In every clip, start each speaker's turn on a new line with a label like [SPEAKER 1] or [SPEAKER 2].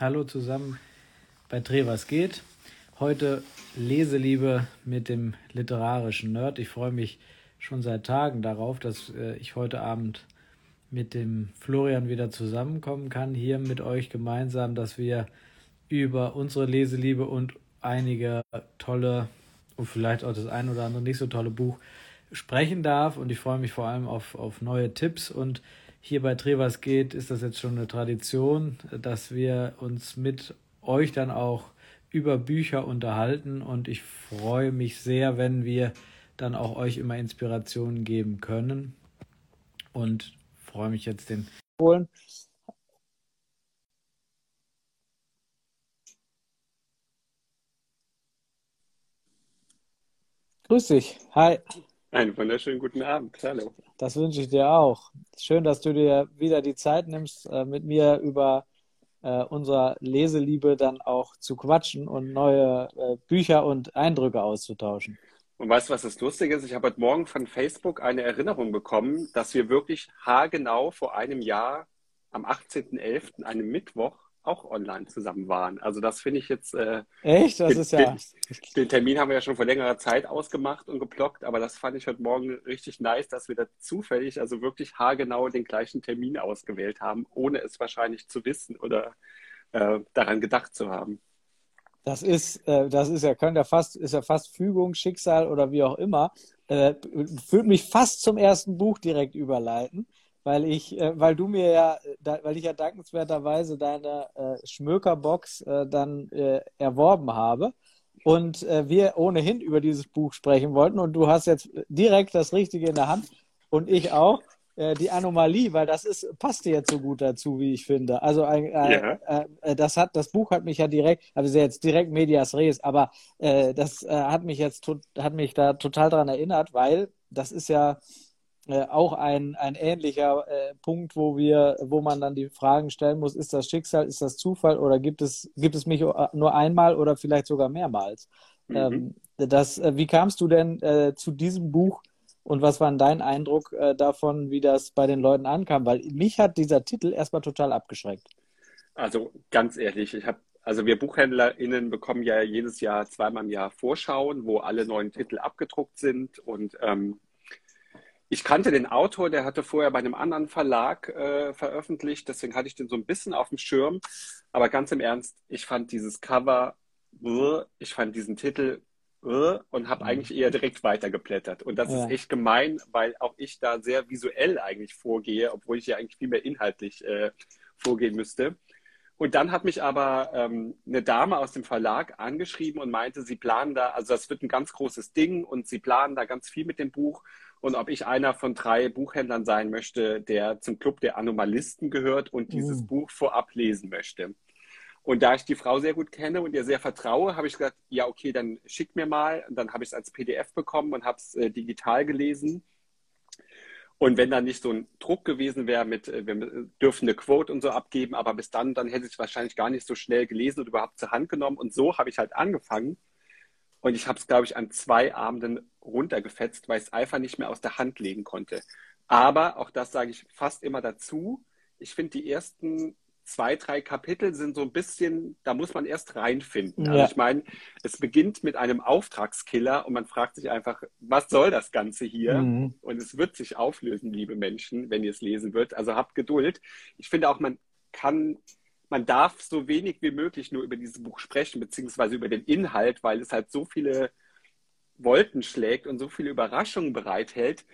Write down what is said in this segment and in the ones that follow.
[SPEAKER 1] Hallo zusammen bei Dreh was geht. Heute Leseliebe mit dem literarischen Nerd. Ich freue mich schon seit Tagen darauf, dass äh, ich heute Abend mit dem Florian wieder zusammenkommen kann, hier mit euch gemeinsam, dass wir über unsere Leseliebe und einige tolle und vielleicht auch das ein oder andere nicht so tolle Buch sprechen darf. Und ich freue mich vor allem auf, auf neue Tipps. Und hier bei Trevas geht ist das jetzt schon eine Tradition, dass wir uns mit euch dann auch über Bücher unterhalten. Und ich freue mich sehr, wenn wir dann auch euch immer Inspirationen geben können. Und freue mich jetzt den holen. Grüß dich. Hi.
[SPEAKER 2] Einen wunderschönen guten Abend. Hallo.
[SPEAKER 1] Das wünsche ich dir auch. Schön, dass du dir wieder die Zeit nimmst, äh, mit mir über äh, unsere Leseliebe dann auch zu quatschen und neue äh, Bücher und Eindrücke auszutauschen.
[SPEAKER 2] Und weißt du, was das Lustige ist? Ich habe heute Morgen von Facebook eine Erinnerung bekommen, dass wir wirklich haargenau vor einem Jahr am 18.11., einem Mittwoch, auch online zusammen waren. Also das finde ich jetzt. Äh,
[SPEAKER 1] Echt? Das den, ist ja.
[SPEAKER 2] Den, den, Termin haben wir ja schon vor längerer Zeit ausgemacht und geblockt, aber das fand ich heute Morgen richtig nice, dass wir da zufällig, also wirklich haargenau den gleichen Termin ausgewählt haben, ohne es wahrscheinlich zu wissen oder äh, daran gedacht zu haben.
[SPEAKER 1] Das ist, äh, das ist ja, könnte ja fast, ist ja fast Fügung, Schicksal oder wie auch immer. Äh, würde mich fast zum ersten Buch direkt überleiten weil ich, äh, weil du mir ja, da, weil ich ja dankenswerterweise deine äh, Schmökerbox äh, dann äh, erworben habe und äh, wir ohnehin über dieses Buch sprechen wollten und du hast jetzt direkt das Richtige in der Hand und ich auch äh, die Anomalie, weil das ist passt jetzt so gut dazu, wie ich finde. Also ein, ja. das hat das Buch hat mich ja direkt, also jetzt direkt Medias Res, aber das hat mich jetzt hat mich da total dran erinnert, weil das ist ja äh, auch ein, ein ähnlicher äh, Punkt, wo wir, wo man dann die Fragen stellen muss, ist das Schicksal, ist das Zufall oder gibt es, gibt es mich nur einmal oder vielleicht sogar mehrmals? Mhm. Ähm, das, äh, wie kamst du denn äh, zu diesem Buch und was war dein Eindruck äh, davon, wie das bei den Leuten ankam? Weil mich hat dieser Titel erstmal total abgeschreckt.
[SPEAKER 2] Also ganz ehrlich, ich habe also wir BuchhändlerInnen bekommen ja jedes Jahr zweimal im Jahr Vorschauen, wo alle neuen Titel abgedruckt sind. Und ähm, ich kannte den Autor, der hatte vorher bei einem anderen Verlag äh, veröffentlicht, deswegen hatte ich den so ein bisschen auf dem Schirm. Aber ganz im Ernst, ich fand dieses Cover, ich fand diesen Titel und habe mhm. eigentlich eher direkt weitergeblättert. Und das ja. ist echt gemein, weil auch ich da sehr visuell eigentlich vorgehe, obwohl ich ja eigentlich viel mehr inhaltlich äh, vorgehen müsste. Und dann hat mich aber ähm, eine Dame aus dem Verlag angeschrieben und meinte, sie planen da, also das wird ein ganz großes Ding und sie planen da ganz viel mit dem Buch und ob ich einer von drei Buchhändlern sein möchte, der zum Club der Anomalisten gehört und dieses mhm. Buch vorab lesen möchte. Und da ich die Frau sehr gut kenne und ihr sehr vertraue, habe ich gesagt, ja, okay, dann schick mir mal. Und dann habe ich es als PDF bekommen und habe es äh, digital gelesen. Und wenn dann nicht so ein Druck gewesen wäre mit, äh, wir dürfen eine Quote und so abgeben, aber bis dann, dann hätte ich es wahrscheinlich gar nicht so schnell gelesen und überhaupt zur Hand genommen. Und so habe ich halt angefangen. Und ich habe es, glaube ich, an zwei Abenden runtergefetzt, weil ich es einfach nicht mehr aus der Hand legen konnte. Aber, auch das sage ich fast immer dazu, ich finde die ersten zwei, drei Kapitel sind so ein bisschen, da muss man erst reinfinden. Also ja. Also ich meine, es beginnt mit einem Auftragskiller und man fragt sich einfach, was soll das Ganze hier? Mhm. Und es wird sich auflösen, liebe Menschen, wenn ihr es lesen wird. Also habt Geduld. Ich finde auch, man kann man darf so wenig wie möglich nur über dieses Buch sprechen, beziehungsweise über den Inhalt, weil es halt so viele Wolken schlägt und so viele Überraschungen bereithält.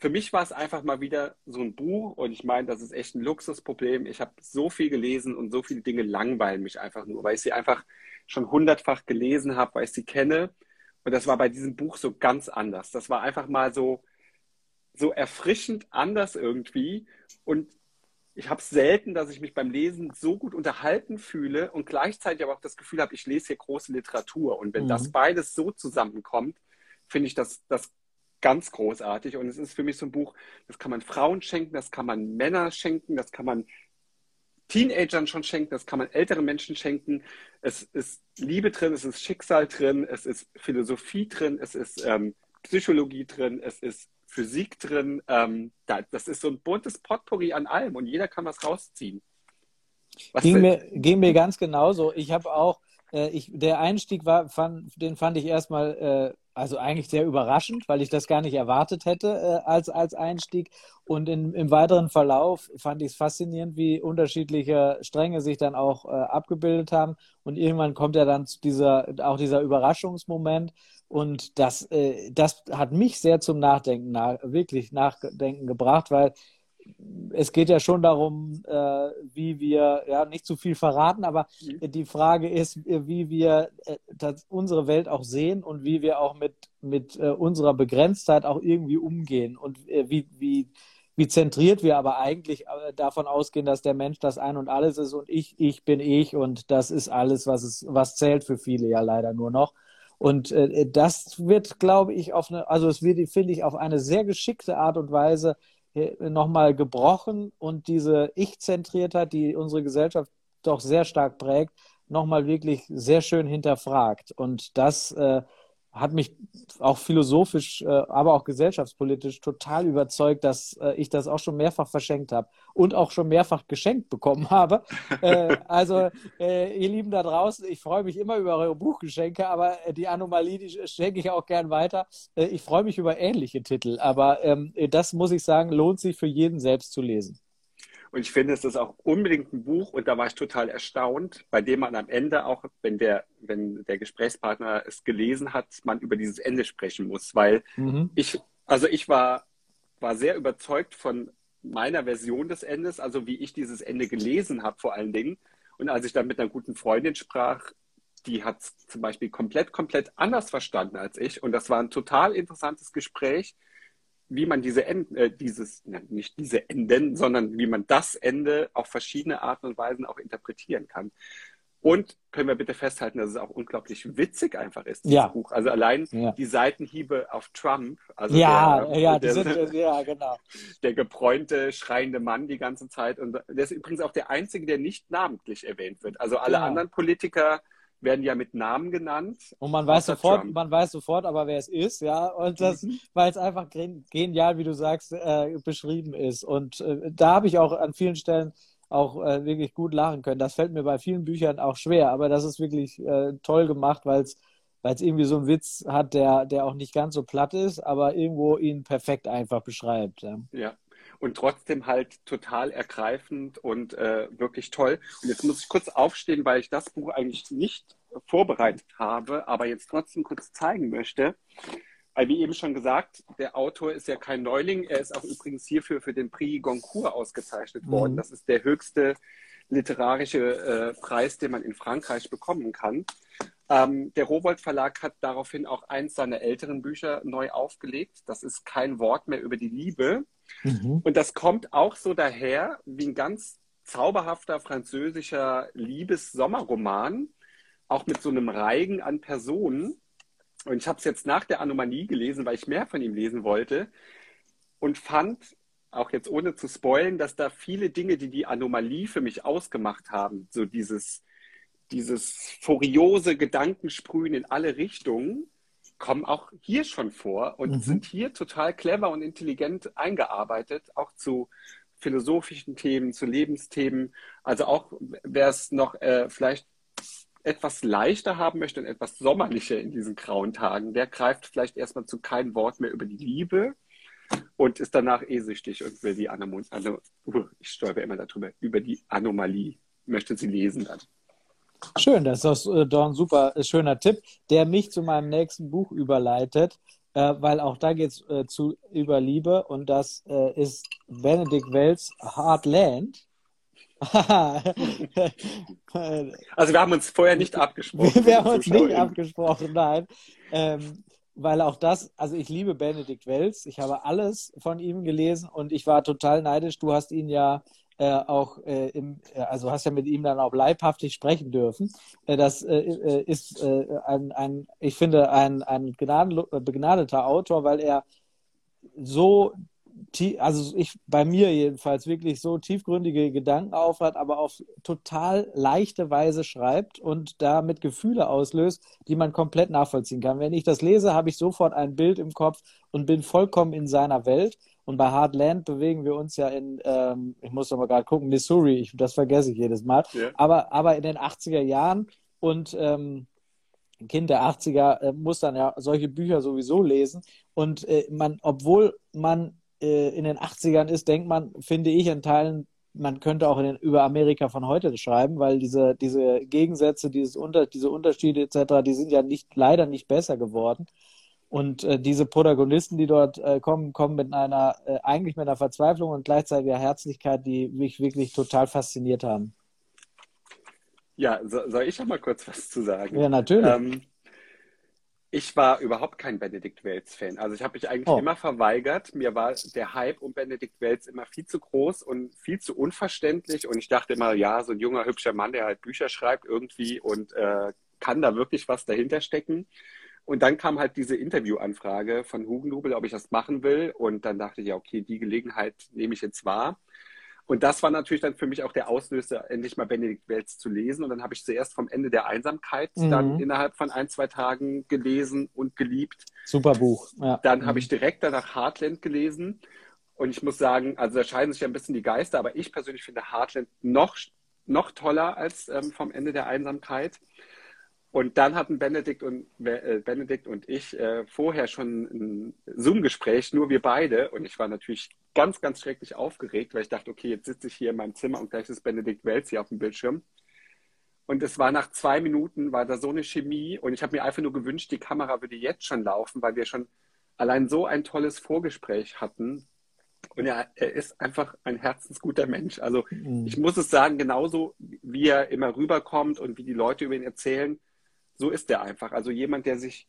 [SPEAKER 2] Für mich war es einfach mal wieder so ein Buch und ich meine, das ist echt ein Luxusproblem. Ich habe so viel gelesen und so viele Dinge langweilen mich einfach nur, weil ich sie einfach schon hundertfach gelesen habe, weil ich sie kenne. Und das war bei diesem Buch so ganz anders. Das war einfach mal so, so erfrischend anders irgendwie. Und ich habe selten, dass ich mich beim Lesen so gut unterhalten fühle und gleichzeitig aber auch das Gefühl habe, ich lese hier große Literatur. Und wenn mhm. das beides so zusammenkommt, finde ich das, das ganz großartig. Und es ist für mich so ein Buch, das kann man Frauen schenken, das kann man Männer schenken, das kann man Teenagern schon schenken, das kann man älteren Menschen schenken. Es ist Liebe drin, es ist Schicksal drin, es ist Philosophie drin, es ist ähm, Psychologie drin, es ist Physik drin. Ähm, da, das ist so ein buntes Potpourri an allem und jeder kann was rausziehen.
[SPEAKER 1] ging, mir, ging mir ganz genauso. Ich habe auch, äh, ich, der Einstieg war, fand, den fand ich erstmal, äh, also eigentlich sehr überraschend, weil ich das gar nicht erwartet hätte äh, als, als Einstieg. Und in, im weiteren Verlauf fand ich es faszinierend, wie unterschiedliche Stränge sich dann auch äh, abgebildet haben. Und irgendwann kommt ja dann dieser, auch dieser Überraschungsmoment. Und das, äh, das hat mich sehr zum Nachdenken, nach, wirklich Nachdenken gebracht, weil es geht ja schon darum, äh, wie wir, ja, nicht zu viel verraten, aber mhm. die Frage ist, wie wir äh, unsere Welt auch sehen und wie wir auch mit, mit äh, unserer Begrenztheit auch irgendwie umgehen und wie, wie, wie zentriert wir aber eigentlich davon ausgehen, dass der Mensch das Ein und Alles ist und ich, ich bin ich und das ist alles, was es, was zählt für viele ja leider nur noch. Und äh, das wird, glaube ich, auf eine, also es wird, finde ich, auf eine sehr geschickte Art und Weise nochmal gebrochen und diese Ich-Zentriertheit, die unsere Gesellschaft doch sehr stark prägt, nochmal wirklich sehr schön hinterfragt. Und das äh, hat mich auch philosophisch, äh, aber auch gesellschaftspolitisch total überzeugt, dass äh, ich das auch schon mehrfach verschenkt habe und auch schon mehrfach geschenkt bekommen habe. Äh, also, ihr Lieben da draußen, ich freue mich immer über eure Buchgeschenke, aber die Anomalie, die schenke ich auch gern weiter. Ich freue mich über ähnliche Titel, aber ähm, das muss ich sagen, lohnt sich für jeden selbst zu lesen.
[SPEAKER 2] Und ich finde, es ist auch unbedingt ein Buch, und da war ich total erstaunt, bei dem man am Ende auch, wenn der, wenn der Gesprächspartner es gelesen hat, man über dieses Ende sprechen muss. Weil mhm. ich, also ich war, war sehr überzeugt von meiner Version des Endes, also wie ich dieses Ende gelesen habe vor allen Dingen. Und als ich dann mit einer guten Freundin sprach, die hat es zum Beispiel komplett, komplett anders verstanden als ich. Und das war ein total interessantes Gespräch, wie man diese End, äh, dieses, na, nicht diese Enden, sondern wie man das Ende auf verschiedene Arten und Weisen auch interpretieren kann. Und können wir bitte festhalten, dass es auch unglaublich witzig einfach ist, dieses
[SPEAKER 1] ja.
[SPEAKER 2] Buch. Also allein ja. die Seitenhiebe auf Trump. Also
[SPEAKER 1] ja, der, ja, der, sind, ja, genau.
[SPEAKER 2] Der gebräunte, schreiende Mann die ganze Zeit. Und der ist übrigens auch der Einzige, der nicht namentlich erwähnt wird. Also alle genau. anderen Politiker werden ja mit Namen genannt.
[SPEAKER 1] Und man weiß sofort, Trump. man weiß sofort aber, wer es ist, ja. Und das, mhm. weil es einfach genial, wie du sagst, äh, beschrieben ist. Und äh, da habe ich auch an vielen Stellen auch äh, wirklich gut lachen können. Das fällt mir bei vielen Büchern auch schwer, aber das ist wirklich äh, toll gemacht, weil es weil es irgendwie so einen Witz hat, der, der auch nicht ganz so platt ist, aber irgendwo ihn perfekt einfach beschreibt.
[SPEAKER 2] Ja. ja und trotzdem halt total ergreifend und äh, wirklich toll. Und jetzt muss ich kurz aufstehen, weil ich das Buch eigentlich nicht vorbereitet habe, aber jetzt trotzdem kurz zeigen möchte. Weil, wie eben schon gesagt, der Autor ist ja kein Neuling. Er ist auch übrigens hierfür für den Prix Goncourt ausgezeichnet worden. Mhm. Das ist der höchste literarische äh, Preis, den man in Frankreich bekommen kann. Ähm, der Rowold Verlag hat daraufhin auch eins seiner älteren Bücher neu aufgelegt. Das ist kein Wort mehr über die Liebe. Mhm. Und das kommt auch so daher wie ein ganz zauberhafter französischer Liebes-Sommerroman, auch mit so einem Reigen an Personen. Und ich habe es jetzt nach der Anomalie gelesen, weil ich mehr von ihm lesen wollte und fand, auch jetzt ohne zu spoilen, dass da viele Dinge, die die Anomalie für mich ausgemacht haben, so dieses, dieses furiose Gedankensprühen in alle Richtungen, kommen auch hier schon vor und mhm. sind hier total clever und intelligent eingearbeitet, auch zu philosophischen Themen, zu Lebensthemen. Also auch wer es noch äh, vielleicht etwas leichter haben möchte und etwas sommerlicher in diesen grauen Tagen, der greift vielleicht erstmal zu kein Wort mehr über die Liebe und ist danach eh süchtig und will die Anomalie, uh, ich stolper immer darüber, über die Anomalie, möchte sie lesen dann.
[SPEAKER 1] Schön, das ist äh, doch ein super äh, schöner Tipp, der mich zu meinem nächsten Buch überleitet, äh, weil auch da geht es äh, zu über Liebe und das äh, ist Benedict Wells Heartland.
[SPEAKER 2] also wir haben uns vorher nicht abgesprochen.
[SPEAKER 1] wir haben uns nicht abgesprochen, nein. Ähm, weil auch das, also ich liebe Benedict Wells, ich habe alles von ihm gelesen und ich war total neidisch. Du hast ihn ja äh, auch äh, im, äh, also hast ja mit ihm dann auch leibhaftig sprechen dürfen. Äh, das äh, äh ist ein, ein, ich finde, ein, ein begnadeter Autor, weil er so also ich bei mir jedenfalls wirklich so tiefgründige Gedanken aufhat, aber auf total leichte Weise schreibt und damit Gefühle auslöst, die man komplett nachvollziehen kann. Wenn ich das lese, habe ich sofort ein Bild im Kopf und bin vollkommen in seiner Welt. Und bei Heartland bewegen wir uns ja in, ähm, ich muss noch mal gerade gucken, Missouri, ich, das vergesse ich jedes Mal, ja. aber, aber in den 80er Jahren und ähm, ein Kind der 80er äh, muss dann ja solche Bücher sowieso lesen. Und äh, man, obwohl man äh, in den 80ern ist, denkt man, finde ich, in Teilen, man könnte auch den, über Amerika von heute schreiben, weil diese, diese Gegensätze, dieses Unter, diese Unterschiede etc., die sind ja nicht, leider nicht besser geworden. Und äh, diese Protagonisten, die dort äh, kommen, kommen mit einer, äh, eigentlich mit einer Verzweiflung und gleichzeitiger Herzlichkeit, die mich wirklich total fasziniert haben.
[SPEAKER 2] Ja, so, soll ich noch mal kurz was zu sagen?
[SPEAKER 1] Ja, natürlich. Ähm,
[SPEAKER 2] ich war überhaupt kein Benedikt Wells-Fan. Also ich habe mich eigentlich oh. immer verweigert. Mir war der Hype um Benedikt Wells immer viel zu groß und viel zu unverständlich. Und ich dachte immer, ja, so ein junger, hübscher Mann, der halt Bücher schreibt irgendwie und äh, kann da wirklich was dahinter stecken. Und dann kam halt diese Interviewanfrage von Hugendubel, ob ich das machen will. Und dann dachte ich, ja, okay, die Gelegenheit nehme ich jetzt wahr. Und das war natürlich dann für mich auch der Auslöser, endlich mal Benedikt Welz zu lesen. Und dann habe ich zuerst vom Ende der Einsamkeit mhm. dann innerhalb von ein, zwei Tagen gelesen und geliebt.
[SPEAKER 1] Super Buch.
[SPEAKER 2] Ja. Dann mhm. habe ich direkt danach Heartland gelesen. Und ich muss sagen, also da scheiden sich ein bisschen die Geister, aber ich persönlich finde Heartland noch, noch toller als ähm, vom Ende der Einsamkeit. Und dann hatten Benedikt und, äh, Benedikt und ich äh, vorher schon ein Zoom-Gespräch, nur wir beide. Und ich war natürlich ganz, ganz schrecklich aufgeregt, weil ich dachte, okay, jetzt sitze ich hier in meinem Zimmer und gleich ist Benedikt Welz hier auf dem Bildschirm. Und es war nach zwei Minuten, war da so eine Chemie. Und ich habe mir einfach nur gewünscht, die Kamera würde jetzt schon laufen, weil wir schon allein so ein tolles Vorgespräch hatten. Und er, er ist einfach ein herzensguter Mensch. Also mhm. ich muss es sagen, genauso wie er immer rüberkommt und wie die Leute über ihn erzählen, so ist er einfach. Also jemand, der sich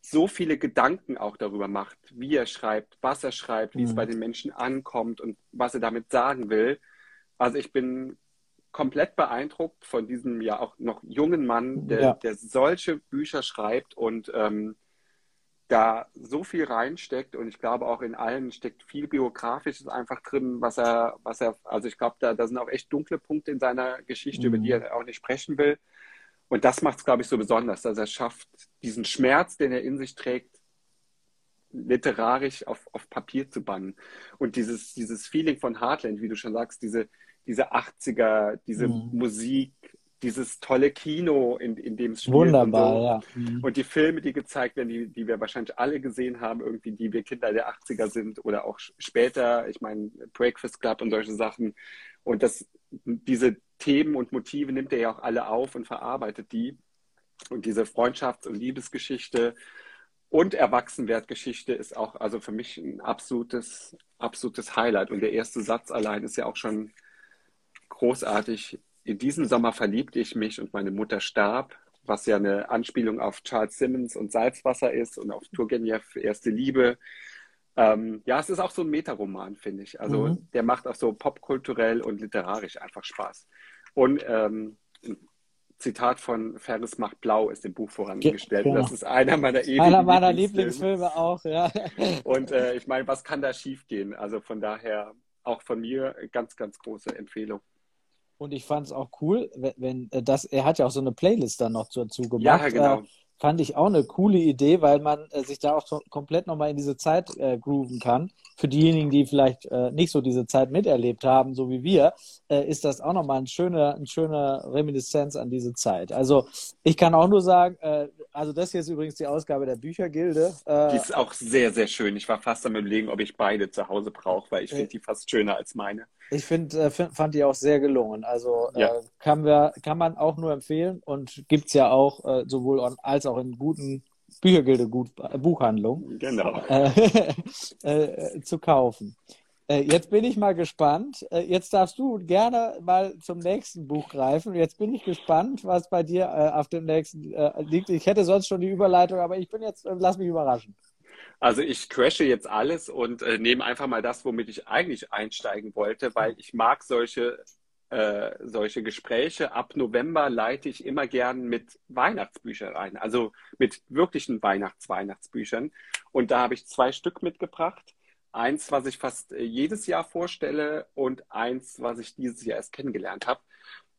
[SPEAKER 2] so viele Gedanken auch darüber macht, wie er schreibt, was er schreibt, wie mhm. es bei den Menschen ankommt und was er damit sagen will. Also ich bin komplett beeindruckt von diesem ja auch noch jungen Mann, der, ja. der solche Bücher schreibt und ähm, da so viel reinsteckt und ich glaube auch in allen steckt viel biografisches einfach drin, was er, was er, also ich glaube, da, da sind auch echt dunkle Punkte in seiner Geschichte, mhm. über die mhm. er auch nicht sprechen will. Und das macht es, glaube ich, so besonders, dass er schafft, diesen Schmerz, den er in sich trägt, literarisch auf, auf Papier zu bannen. Und dieses, dieses Feeling von Heartland, wie du schon sagst, diese, diese 80er, diese mhm. Musik, dieses tolle Kino, in, in dem es
[SPEAKER 1] spielt. Wunderbar,
[SPEAKER 2] und
[SPEAKER 1] so. ja.
[SPEAKER 2] Mhm. Und die Filme, die gezeigt werden, die, die wir wahrscheinlich alle gesehen haben, irgendwie, die wir Kinder der 80er sind oder auch später, ich meine, Breakfast Club und solche Sachen. Und das, diese Themen und Motive nimmt er ja auch alle auf und verarbeitet die. Und diese Freundschafts- und Liebesgeschichte und Erwachsenwertgeschichte ist auch also für mich ein absolutes, absolutes Highlight. Und der erste Satz allein ist ja auch schon großartig. In diesem Sommer verliebte ich mich und meine Mutter starb, was ja eine Anspielung auf Charles Simmons und Salzwasser ist und auf Turgenev Erste Liebe. Ähm, ja, es ist auch so ein Metaroman, finde ich. Also mhm. der macht auch so popkulturell und literarisch einfach Spaß. Und ähm, ein Zitat von Ferris macht blau ist im Buch vorangestellt. Genau. Das ist einer meiner
[SPEAKER 1] ewigen Einer meiner Lieblingsfilme auch, ja.
[SPEAKER 2] Und äh, ich meine, was kann da schiefgehen? Also von daher auch von mir ganz, ganz große Empfehlung.
[SPEAKER 1] Und ich fand es auch cool, wenn, wenn äh, das, er hat ja auch so eine Playlist dann noch dazu gemacht.
[SPEAKER 2] Ja, genau.
[SPEAKER 1] Fand ich auch eine coole Idee, weil man äh, sich da auch so komplett nochmal in diese Zeit äh, grooven kann. Für diejenigen, die vielleicht äh, nicht so diese Zeit miterlebt haben, so wie wir, äh, ist das auch nochmal ein schöner, ein schöner Reminiszenz an diese Zeit. Also ich kann auch nur sagen, äh, also das hier ist übrigens die Ausgabe der Büchergilde.
[SPEAKER 2] Äh, die ist auch sehr, sehr schön. Ich war fast am überlegen, ob ich beide zu Hause brauche, weil ich finde die fast schöner als meine.
[SPEAKER 1] Ich find, äh, find, fand die auch sehr gelungen. Also äh, ja. äh, kann, wir, kann man auch nur empfehlen und gibt es ja auch äh, sowohl on, als auch in guten Büchergilde gut, äh, Buchhandlung
[SPEAKER 2] genau.
[SPEAKER 1] äh, zu kaufen. Jetzt bin ich mal gespannt. Jetzt darfst du gerne mal zum nächsten Buch greifen. Jetzt bin ich gespannt, was bei dir auf dem nächsten liegt. Ich hätte sonst schon die Überleitung, aber ich bin jetzt, lass mich überraschen.
[SPEAKER 2] Also ich crashe jetzt alles und äh, nehme einfach mal das, womit ich eigentlich einsteigen wollte, weil ich mag solche, äh, solche Gespräche. Ab November leite ich immer gern mit Weihnachtsbüchern ein, also mit wirklichen Weihnachts-Weihnachtsbüchern. Und da habe ich zwei Stück mitgebracht. Eins, was ich fast äh, jedes Jahr vorstelle und eins, was ich dieses Jahr erst kennengelernt habe.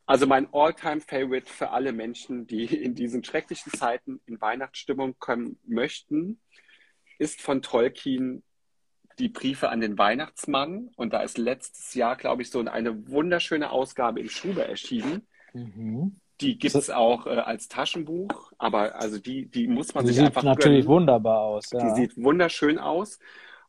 [SPEAKER 2] Also mein All-Time-Favorite für alle Menschen, die in diesen schrecklichen Zeiten in Weihnachtsstimmung kommen möchten, ist von Tolkien die Briefe an den Weihnachtsmann. Und da ist letztes Jahr, glaube ich, so eine wunderschöne Ausgabe im Schuber erschienen. Mhm. Die gibt es auch äh, als Taschenbuch, aber also die, die muss man
[SPEAKER 1] die
[SPEAKER 2] sich
[SPEAKER 1] sieht
[SPEAKER 2] einfach
[SPEAKER 1] natürlich
[SPEAKER 2] gönnen.
[SPEAKER 1] wunderbar aus. Ja.
[SPEAKER 2] Die sieht wunderschön aus.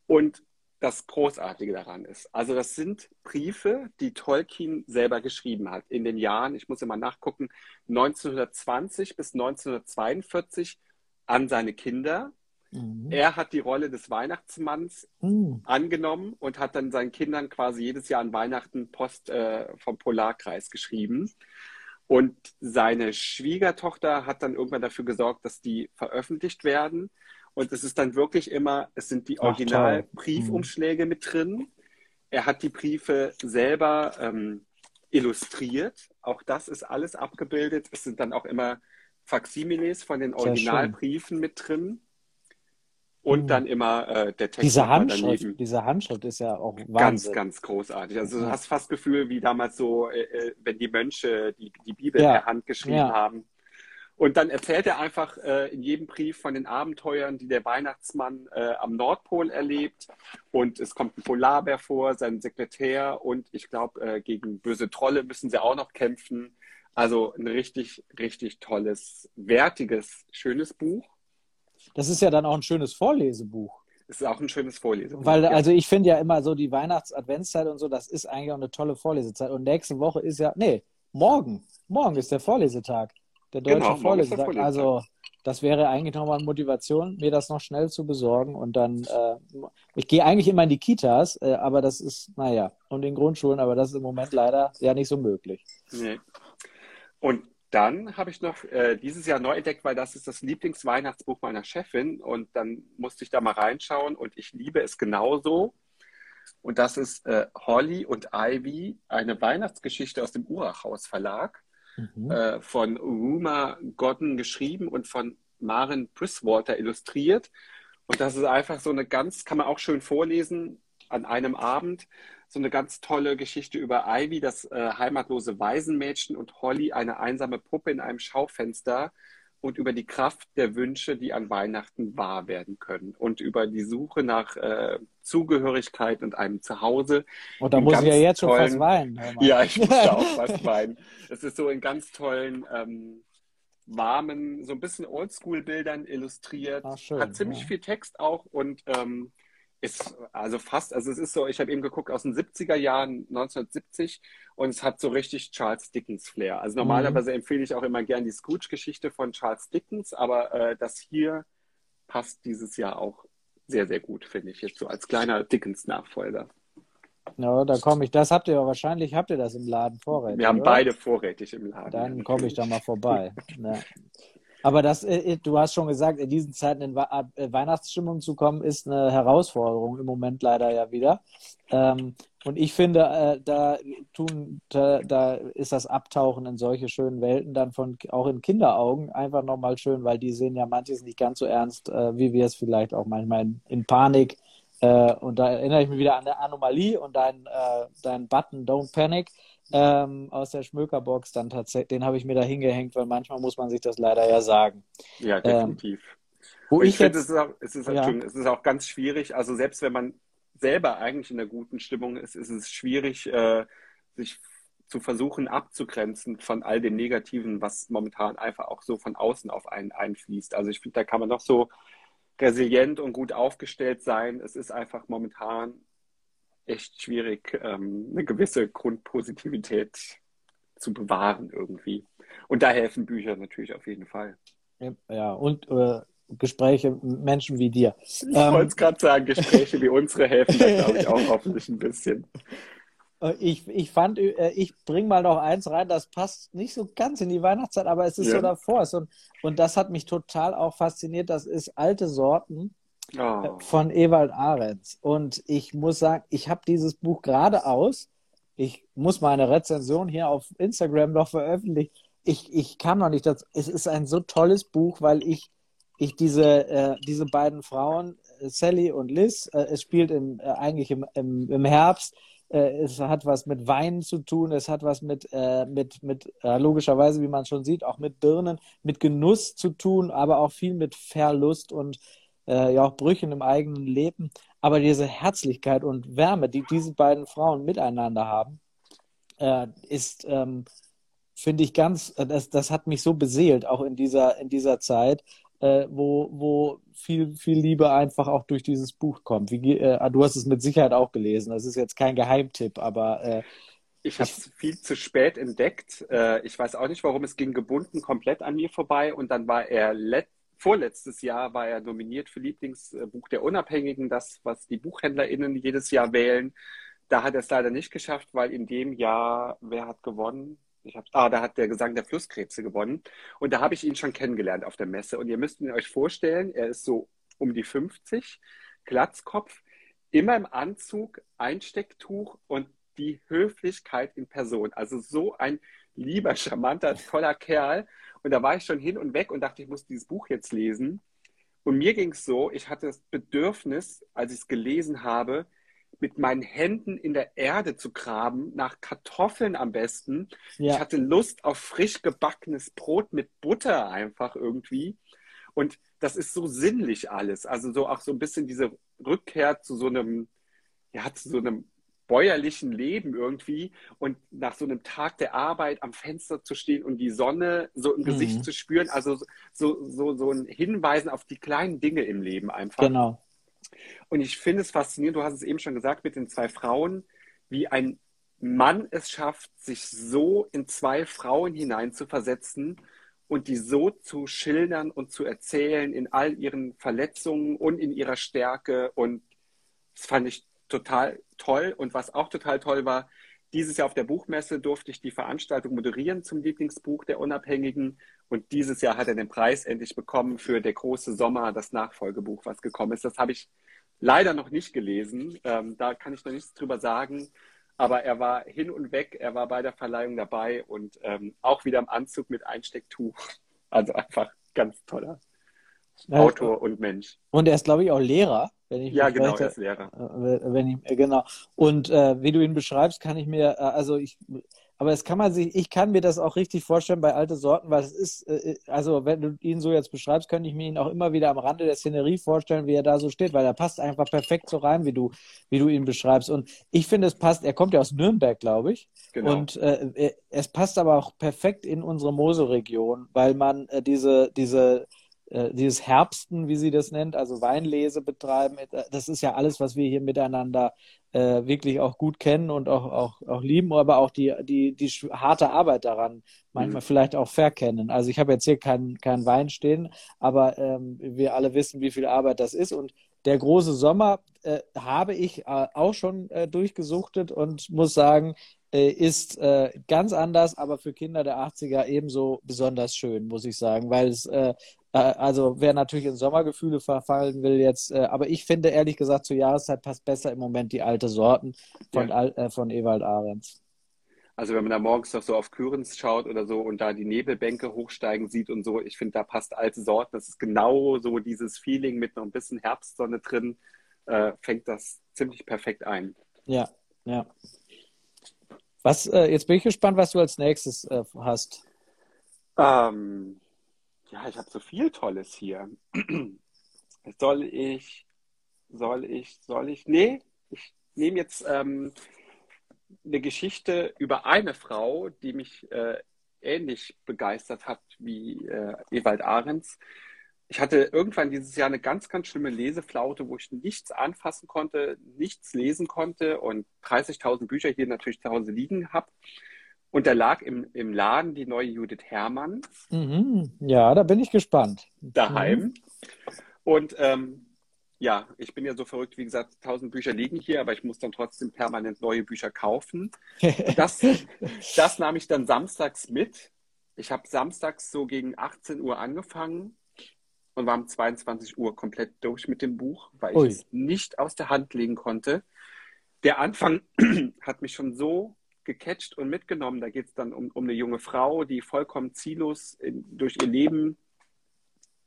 [SPEAKER 2] Und das Großartige daran ist, also das sind Briefe, die Tolkien selber geschrieben hat in den Jahren, ich muss immer nachgucken, 1920 bis 1942 an seine Kinder. Mhm. Er hat die Rolle des Weihnachtsmanns mhm. angenommen und hat dann seinen Kindern quasi jedes Jahr an Weihnachten Post äh, vom Polarkreis geschrieben. Und seine Schwiegertochter hat dann irgendwann dafür gesorgt, dass die veröffentlicht werden. Und es ist dann wirklich immer, es sind die Original-Briefumschläge mhm. mit drin. Er hat die Briefe selber ähm, illustriert. Auch das ist alles abgebildet. Es sind dann auch immer Faximiles von den Originalbriefen mit drin. Und mhm. dann immer äh, der Text.
[SPEAKER 1] Diese Handschrift, diese Handschrift ist ja auch Wahnsinn.
[SPEAKER 2] Ganz, ganz großartig. Also du hast fast das Gefühl, wie damals so, äh, äh, wenn die Mönche die, die Bibel ja. per Hand geschrieben ja. haben. Und dann erzählt er einfach äh, in jedem Brief von den Abenteuern, die der Weihnachtsmann äh, am Nordpol erlebt. Und es kommt ein Polarbär vor, sein Sekretär. Und ich glaube, äh, gegen böse Trolle müssen sie auch noch kämpfen. Also ein richtig, richtig tolles, wertiges, schönes Buch.
[SPEAKER 1] Das ist ja dann auch ein schönes Vorlesebuch.
[SPEAKER 2] Es ist auch ein schönes Vorlesebuch.
[SPEAKER 1] Weil, ja. also ich finde ja immer so die Weihnachts-Adventszeit und so, das ist eigentlich auch eine tolle Vorlesezeit. Und nächste Woche ist ja, nee, morgen. Morgen ist der Vorlesetag. Der deutsche genau, Vorlesetag. Vorlesetag. Also das wäre eigentlich nochmal eine Motivation, mir das noch schnell zu besorgen. Und dann, äh, ich gehe eigentlich immer in die Kitas, äh, aber das ist, naja, und in Grundschulen, aber das ist im Moment leider ja nicht so möglich. Nee.
[SPEAKER 2] Und dann habe ich noch äh, dieses Jahr neu entdeckt, weil das ist das Lieblingsweihnachtsbuch meiner Chefin und dann musste ich da mal reinschauen und ich liebe es genauso. Und das ist äh, Holly und Ivy, eine Weihnachtsgeschichte aus dem Urachhaus Verlag, mhm. äh, von Ruma Godden geschrieben und von Maren Priswater illustriert. Und das ist einfach so eine ganz, kann man auch schön vorlesen an einem Abend so eine ganz tolle Geschichte über Ivy, das äh, heimatlose Waisenmädchen und Holly, eine einsame Puppe in einem Schaufenster und über die Kraft der Wünsche, die an Weihnachten wahr werden können und über die Suche nach äh, Zugehörigkeit und einem Zuhause.
[SPEAKER 1] Und da muss ich ja jetzt tollen, schon fast weinen.
[SPEAKER 2] Ja, ich muss da auch fast weinen. Es ist so in ganz tollen, ähm, warmen, so ein bisschen Oldschool-Bildern illustriert. Ach, schön, Hat ziemlich ja. viel Text auch und ähm, ist also fast, also es ist so, ich habe eben geguckt aus den 70er Jahren, 1970 und es hat so richtig Charles Dickens Flair. Also normalerweise mhm. empfehle ich auch immer gern die Scrooge-Geschichte von Charles Dickens, aber äh, das hier passt dieses Jahr auch sehr, sehr gut, finde ich, jetzt so als kleiner Dickens-Nachfolger.
[SPEAKER 1] Ja, da komme ich. Das habt ihr ja wahrscheinlich, habt ihr das im Laden vorrätig.
[SPEAKER 2] Wir haben oder? beide vorrätig im Laden.
[SPEAKER 1] Dann komme ich da mal vorbei. ja. Aber das, äh, äh, du hast schon gesagt, in diesen Zeiten in äh, Weihnachtsstimmung zu kommen, ist eine Herausforderung im Moment leider ja wieder. Ähm, und ich finde, da tun, da, ist das Abtauchen in solche schönen Welten dann von auch in Kinderaugen einfach nochmal schön, weil die sehen ja manches nicht ganz so ernst, wie wir es vielleicht auch manchmal in, Panik. und da erinnere ich mich wieder an eine Anomalie und dein, dein Button Don't Panic ähm, aus der Schmökerbox dann tatsächlich, den habe ich mir da hingehängt, weil manchmal muss man sich das leider ja sagen.
[SPEAKER 2] Ja, definitiv. Ähm, wo ich, ich finde, es, ist auch, es, ist ja. es ist auch ganz schwierig, also selbst wenn man selber eigentlich in einer guten Stimmung ist, ist es schwierig, äh, sich zu versuchen abzugrenzen von all dem Negativen, was momentan einfach auch so von außen auf einen einfließt. Also ich finde, da kann man noch so resilient und gut aufgestellt sein. Es ist einfach momentan echt schwierig, ähm, eine gewisse Grundpositivität zu bewahren irgendwie. Und da helfen Bücher natürlich auf jeden Fall.
[SPEAKER 1] Ja, und äh, Gespräche mit Menschen wie dir.
[SPEAKER 2] Ich ähm, wollte es gerade sagen, Gespräche wie unsere helfen da, glaube ich, auch hoffentlich ein bisschen.
[SPEAKER 1] Äh, ich, ich fand, äh, ich bringe mal noch eins rein, das passt nicht so ganz in die Weihnachtszeit, aber es ist ja. so davor. Und, und das hat mich total auch fasziniert. Das ist alte Sorten oh. von Ewald Ahrens. Und ich muss sagen, ich habe dieses Buch gerade aus. Ich muss meine Rezension hier auf Instagram noch veröffentlichen. Ich, ich kam noch nicht dazu. Es ist ein so tolles Buch, weil ich, ich diese, äh, diese beiden Frauen, äh, Sally und Liz, äh, es spielt im, äh, eigentlich im, im, im Herbst, äh, es hat was mit Wein zu tun, es hat was mit, äh, mit, mit äh, logischerweise, wie man schon sieht, auch mit Birnen, mit Genuss zu tun, aber auch viel mit Verlust und äh, ja auch Brüchen im eigenen Leben. aber diese Herzlichkeit und Wärme, die diese beiden Frauen miteinander haben, äh, ist, ähm, finde ich ganz, äh, das, das hat mich so beseelt, auch in dieser, in dieser Zeit, äh, wo, wo viel, viel Liebe einfach auch durch dieses Buch kommt. Wie, äh, du hast es mit Sicherheit auch gelesen. Das ist jetzt kein Geheimtipp, aber äh,
[SPEAKER 2] ich habe es viel zu spät entdeckt. Äh, ich weiß auch nicht, warum. Es ging gebunden komplett an mir vorbei und dann war er vorletztes Jahr war er nominiert für Lieblingsbuch der Unabhängigen, das, was die BuchhändlerInnen jedes Jahr wählen. Da hat er es leider nicht geschafft, weil in dem Jahr, wer hat gewonnen? Ich hab, ah, da hat der Gesang der Flusskrebse gewonnen. Und da habe ich ihn schon kennengelernt auf der Messe. Und ihr müsst ihn euch vorstellen, er ist so um die 50, Glatzkopf, immer im Anzug, Einstecktuch und die Höflichkeit in Person. Also so ein lieber, charmanter, toller Kerl. Und da war ich schon hin und weg und dachte, ich muss dieses Buch jetzt lesen. Und mir ging es so, ich hatte das Bedürfnis, als ich es gelesen habe, mit meinen Händen in der Erde zu graben, nach Kartoffeln am besten. Ja. Ich hatte Lust auf frisch gebackenes Brot mit Butter einfach irgendwie. Und das ist so sinnlich alles. Also so auch so ein bisschen diese Rückkehr zu so einem, ja, zu so einem bäuerlichen Leben irgendwie und nach so einem Tag der Arbeit am Fenster zu stehen und die Sonne so im mhm. Gesicht zu spüren, also so, so, so ein Hinweisen auf die kleinen Dinge im Leben einfach.
[SPEAKER 1] Genau.
[SPEAKER 2] Und ich finde es faszinierend, du hast es eben schon gesagt, mit den zwei Frauen, wie ein Mann es schafft, sich so in zwei Frauen hineinzuversetzen und die so zu schildern und zu erzählen in all ihren Verletzungen und in ihrer Stärke. Und das fand ich total toll. Und was auch total toll war, dieses Jahr auf der Buchmesse durfte ich die Veranstaltung moderieren zum Lieblingsbuch der Unabhängigen. Und dieses Jahr hat er den Preis endlich bekommen für Der große Sommer, das Nachfolgebuch, was gekommen ist. Das habe ich leider noch nicht gelesen. Ähm, da kann ich noch nichts drüber sagen. Aber er war hin und weg. Er war bei der Verleihung dabei und ähm, auch wieder im Anzug mit Einstecktuch. Also einfach ganz toller Autor und Mensch.
[SPEAKER 1] Und er ist, glaube ich, auch Lehrer.
[SPEAKER 2] Wenn ich ja, genau, er ist Lehrer.
[SPEAKER 1] Äh, wenn ich, äh, genau. Und äh, wie du ihn beschreibst, kann ich mir, äh, also ich, aber es kann man sich, ich kann mir das auch richtig vorstellen bei alte Sorten, weil es ist, äh, also wenn du ihn so jetzt beschreibst, könnte ich mir ihn auch immer wieder am Rande der Szenerie vorstellen, wie er da so steht, weil er passt einfach perfekt so rein, wie du, wie du ihn beschreibst. Und ich finde, es passt, er kommt ja aus Nürnberg, glaube ich. Genau. Und äh, es passt aber auch perfekt in unsere Mosel-Region, weil man äh, diese, diese äh, dieses Herbsten, wie sie das nennt, also Weinlese betreiben, äh, das ist ja alles, was wir hier miteinander äh, wirklich auch gut kennen und auch, auch, auch lieben, aber auch die, die, die harte Arbeit daran manchmal mhm. vielleicht auch verkennen. Also ich habe jetzt hier keinen kein Wein stehen, aber ähm, wir alle wissen, wie viel Arbeit das ist. Und der große Sommer äh, habe ich äh, auch schon äh, durchgesuchtet und muss sagen, äh, ist äh, ganz anders, aber für Kinder der 80er ebenso besonders schön, muss ich sagen, weil es äh, äh, also wer natürlich in Sommergefühle verfallen will jetzt, äh, aber ich finde ehrlich gesagt zur Jahreszeit passt besser im Moment die alte Sorten von, ja. äh, von Ewald Ahrens.
[SPEAKER 2] Also wenn man da morgens noch so auf Kührens schaut oder so und da die Nebelbänke hochsteigen sieht und so, ich finde, da passt alte Sorten. Das ist genau so dieses Feeling mit noch ein bisschen Herbstsonne drin, äh, fängt das ziemlich perfekt ein.
[SPEAKER 1] Ja, ja. Was, äh, jetzt bin ich gespannt, was du als nächstes äh, hast.
[SPEAKER 2] Ähm, ja, ich habe so viel Tolles hier. soll ich, soll ich, soll ich? Nee, ich nehme jetzt ähm, eine Geschichte über eine Frau, die mich äh, ähnlich begeistert hat wie äh, Ewald Ahrens. Ich hatte irgendwann dieses Jahr eine ganz, ganz schlimme Leseflaute, wo ich nichts anfassen konnte, nichts lesen konnte und 30.000 Bücher hier natürlich zu Hause liegen habe. Und da lag im, im Laden die neue Judith Herrmann.
[SPEAKER 1] Mhm. Ja, da bin ich gespannt.
[SPEAKER 2] Daheim. Mhm. Und ähm, ja, ich bin ja so verrückt, wie gesagt, tausend Bücher liegen hier, aber ich muss dann trotzdem permanent neue Bücher kaufen. Das, das nahm ich dann samstags mit. Ich habe samstags so gegen 18 Uhr angefangen und war um 22 Uhr komplett durch mit dem Buch, weil Ui. ich es nicht aus der Hand legen konnte. Der Anfang hat mich schon so gecatcht und mitgenommen. Da geht es dann um, um eine junge Frau, die vollkommen ziellos in, durch ihr Leben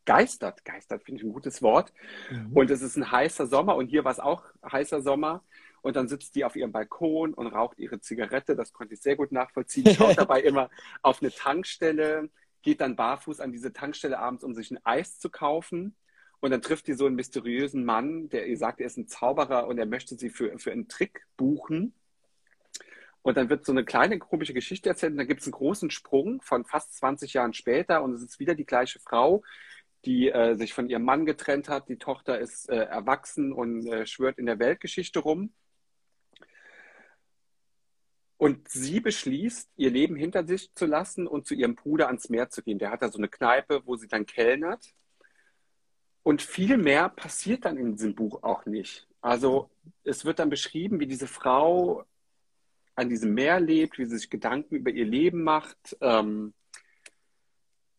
[SPEAKER 2] geistert. Geistert finde ich ein gutes Wort. Mhm. Und es ist ein heißer Sommer und hier war es auch heißer Sommer. Und dann sitzt die auf ihrem Balkon und raucht ihre Zigarette. Das konnte ich sehr gut nachvollziehen. Schaut dabei immer auf eine Tankstelle, geht dann barfuß an diese Tankstelle abends, um sich ein Eis zu kaufen. Und dann trifft die so einen mysteriösen Mann, der ihr sagt, er ist ein Zauberer und er möchte sie für, für einen Trick buchen. Und dann wird so eine kleine komische Geschichte erzählt und dann gibt es einen großen Sprung von fast 20 Jahren später und es ist wieder die gleiche Frau, die äh, sich von ihrem Mann getrennt hat. Die Tochter ist äh, erwachsen und äh, schwört in der Weltgeschichte rum. Und sie beschließt, ihr Leben hinter sich zu lassen und zu ihrem Bruder ans Meer zu gehen. Der hat da so eine Kneipe, wo sie dann kellnert. Und viel mehr passiert dann in diesem Buch auch nicht. Also es wird dann beschrieben, wie diese Frau an diesem Meer lebt, wie sie sich Gedanken über ihr Leben macht. Ähm,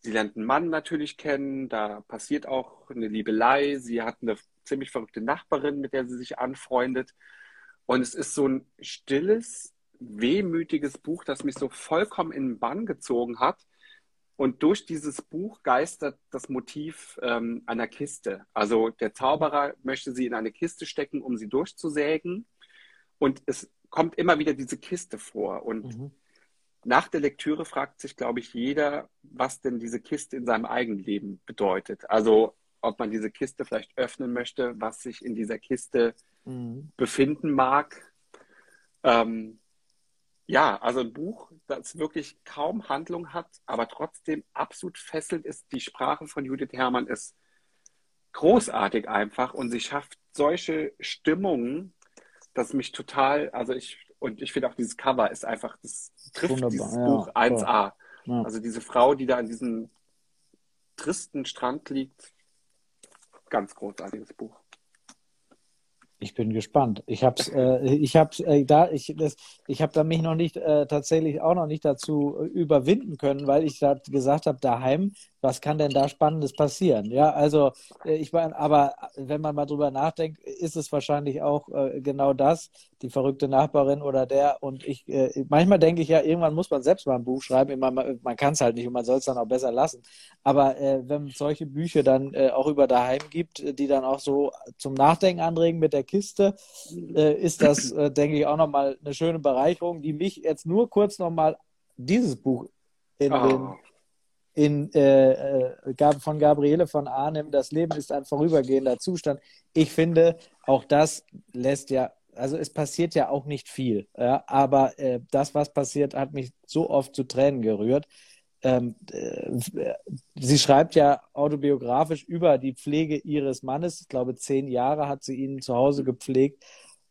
[SPEAKER 2] sie lernt einen Mann natürlich kennen, da passiert auch eine Liebelei. Sie hat eine ziemlich verrückte Nachbarin, mit der sie sich anfreundet. Und es ist so ein stilles, wehmütiges Buch, das mich so vollkommen in den Bann gezogen hat. Und durch dieses Buch geistert das Motiv ähm, einer Kiste. Also der Zauberer möchte sie in eine Kiste stecken, um sie durchzusägen. Und es kommt immer wieder diese Kiste vor. Und mhm. nach der Lektüre fragt sich, glaube ich, jeder, was denn diese Kiste in seinem eigenen Leben bedeutet. Also ob man diese Kiste vielleicht öffnen möchte, was sich in dieser Kiste mhm. befinden mag. Ähm, ja, also ein Buch, das wirklich kaum Handlung hat, aber trotzdem absolut fesselnd ist. Die Sprache von Judith Herrmann ist großartig einfach und sie schafft solche Stimmungen, dass mich total, also ich, und ich finde auch dieses Cover ist einfach, das trifft Wunderbar, dieses ja, Buch 1a. Ja. Also diese Frau, die da an diesem tristen Strand liegt, ganz großartiges Buch.
[SPEAKER 1] Ich bin gespannt. Ich habe äh, ich habe äh, da ich das, ich habe da mich noch nicht äh, tatsächlich auch noch nicht dazu äh, überwinden können, weil ich da gesagt habe daheim, was kann denn da Spannendes passieren? Ja, also äh, ich meine, aber wenn man mal drüber nachdenkt, ist es wahrscheinlich auch äh, genau das, die verrückte Nachbarin oder der. Und ich äh, manchmal denke ich ja, irgendwann muss man selbst mal ein Buch schreiben. Man, man kann es halt nicht und man soll es dann auch besser lassen. Aber äh, wenn es solche Bücher dann äh, auch über daheim gibt, die dann auch so zum Nachdenken anregen mit der Kiste, äh, ist das, äh, denke ich, auch nochmal eine schöne Bereicherung, die mich jetzt nur kurz nochmal dieses Buch in oh. den in, äh, äh von Gabriele von Arnim, das Leben ist ein vorübergehender Zustand. Ich finde, auch das lässt ja, also es passiert ja auch nicht viel, ja, aber äh, das, was passiert, hat mich so oft zu Tränen gerührt. Ähm, äh, sie schreibt ja autobiografisch über die Pflege ihres Mannes. Ich glaube, zehn Jahre hat sie ihn zu Hause gepflegt.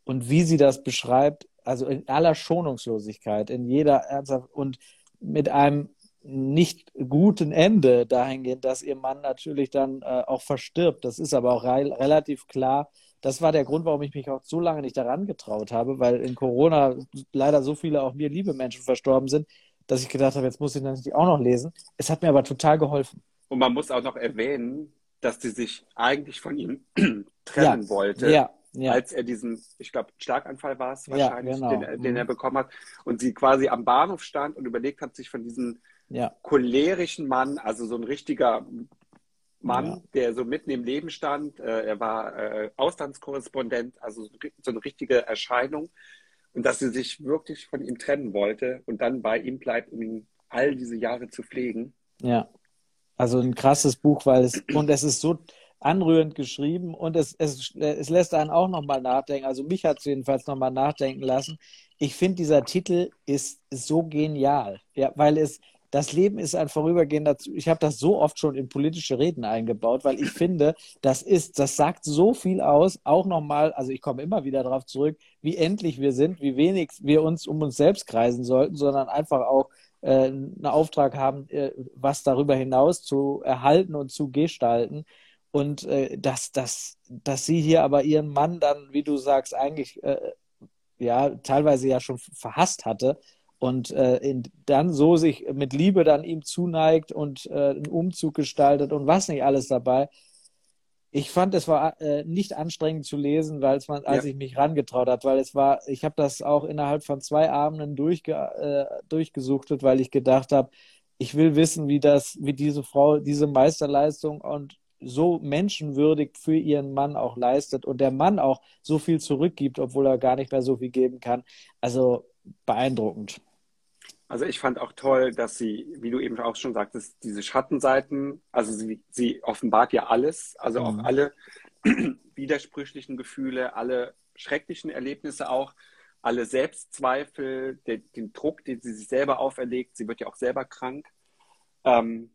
[SPEAKER 1] Und wie sie das beschreibt, also in aller Schonungslosigkeit, in jeder Ernsthaft und mit einem nicht guten Ende dahingehend, dass ihr Mann natürlich dann äh, auch verstirbt. Das ist aber auch re relativ klar. Das war der Grund, warum ich mich auch so lange nicht daran getraut habe, weil in Corona leider so viele auch mir liebe Menschen verstorben sind, dass ich gedacht habe, jetzt muss ich natürlich auch noch lesen. Es hat mir aber total geholfen.
[SPEAKER 2] Und man muss auch noch erwähnen, dass sie sich eigentlich von ihm trennen ja, wollte. Ja, ja. als er diesen, ich glaube, Schlaganfall war es wahrscheinlich, ja, genau. den, den, er mhm. bekommen hat. Und sie quasi am Bahnhof stand und überlegt hat, sich von diesem ja. cholerischen Mann, also so ein richtiger Mann, ja. der so mitten im Leben stand. Äh, er war äh, Auslandskorrespondent, also so eine richtige Erscheinung. Und dass sie sich wirklich von ihm trennen wollte und dann bei ihm bleibt, um ihn all diese Jahre zu pflegen.
[SPEAKER 1] Ja, also ein krasses Buch, weil es, und es ist so anrührend geschrieben und es, es, es lässt einen auch nochmal nachdenken. Also mich hat es jedenfalls nochmal nachdenken lassen. Ich finde, dieser Titel ist so genial, ja, weil es, das Leben ist ein vorübergehender, ich habe das so oft schon in politische Reden eingebaut, weil ich finde, das ist, das sagt so viel aus, auch nochmal, also ich komme immer wieder darauf zurück, wie endlich wir sind, wie wenig wir uns um uns selbst kreisen sollten, sondern einfach auch äh, einen Auftrag haben, äh, was darüber hinaus zu erhalten und zu gestalten. Und äh, dass, dass, dass sie hier aber ihren Mann dann, wie du sagst, eigentlich ja teilweise ja schon verhasst hatte, und äh, in, dann so sich mit Liebe dann ihm zuneigt und äh, einen Umzug gestaltet und was nicht alles dabei. Ich fand, es war äh, nicht anstrengend zu lesen, weil es man, als ja. ich mich rangetraut hat, weil es war, ich habe das auch innerhalb von zwei Abenden durchge, äh, durchgesuchtet, weil ich gedacht habe, ich will wissen, wie das, wie diese Frau diese Meisterleistung und so menschenwürdig für ihren Mann auch leistet und der Mann auch so viel zurückgibt, obwohl er gar nicht mehr so viel geben kann. Also beeindruckend.
[SPEAKER 2] Also ich fand auch toll, dass sie, wie du eben auch schon sagtest, diese Schattenseiten, also sie, sie offenbart ja alles, also auch
[SPEAKER 1] Mhm.
[SPEAKER 2] alle widersprüchlichen Gefühle, alle schrecklichen Erlebnisse auch, alle Selbstzweifel, den, den Druck, den sie sich selber auferlegt. Sie wird ja auch selber krank. Ähm,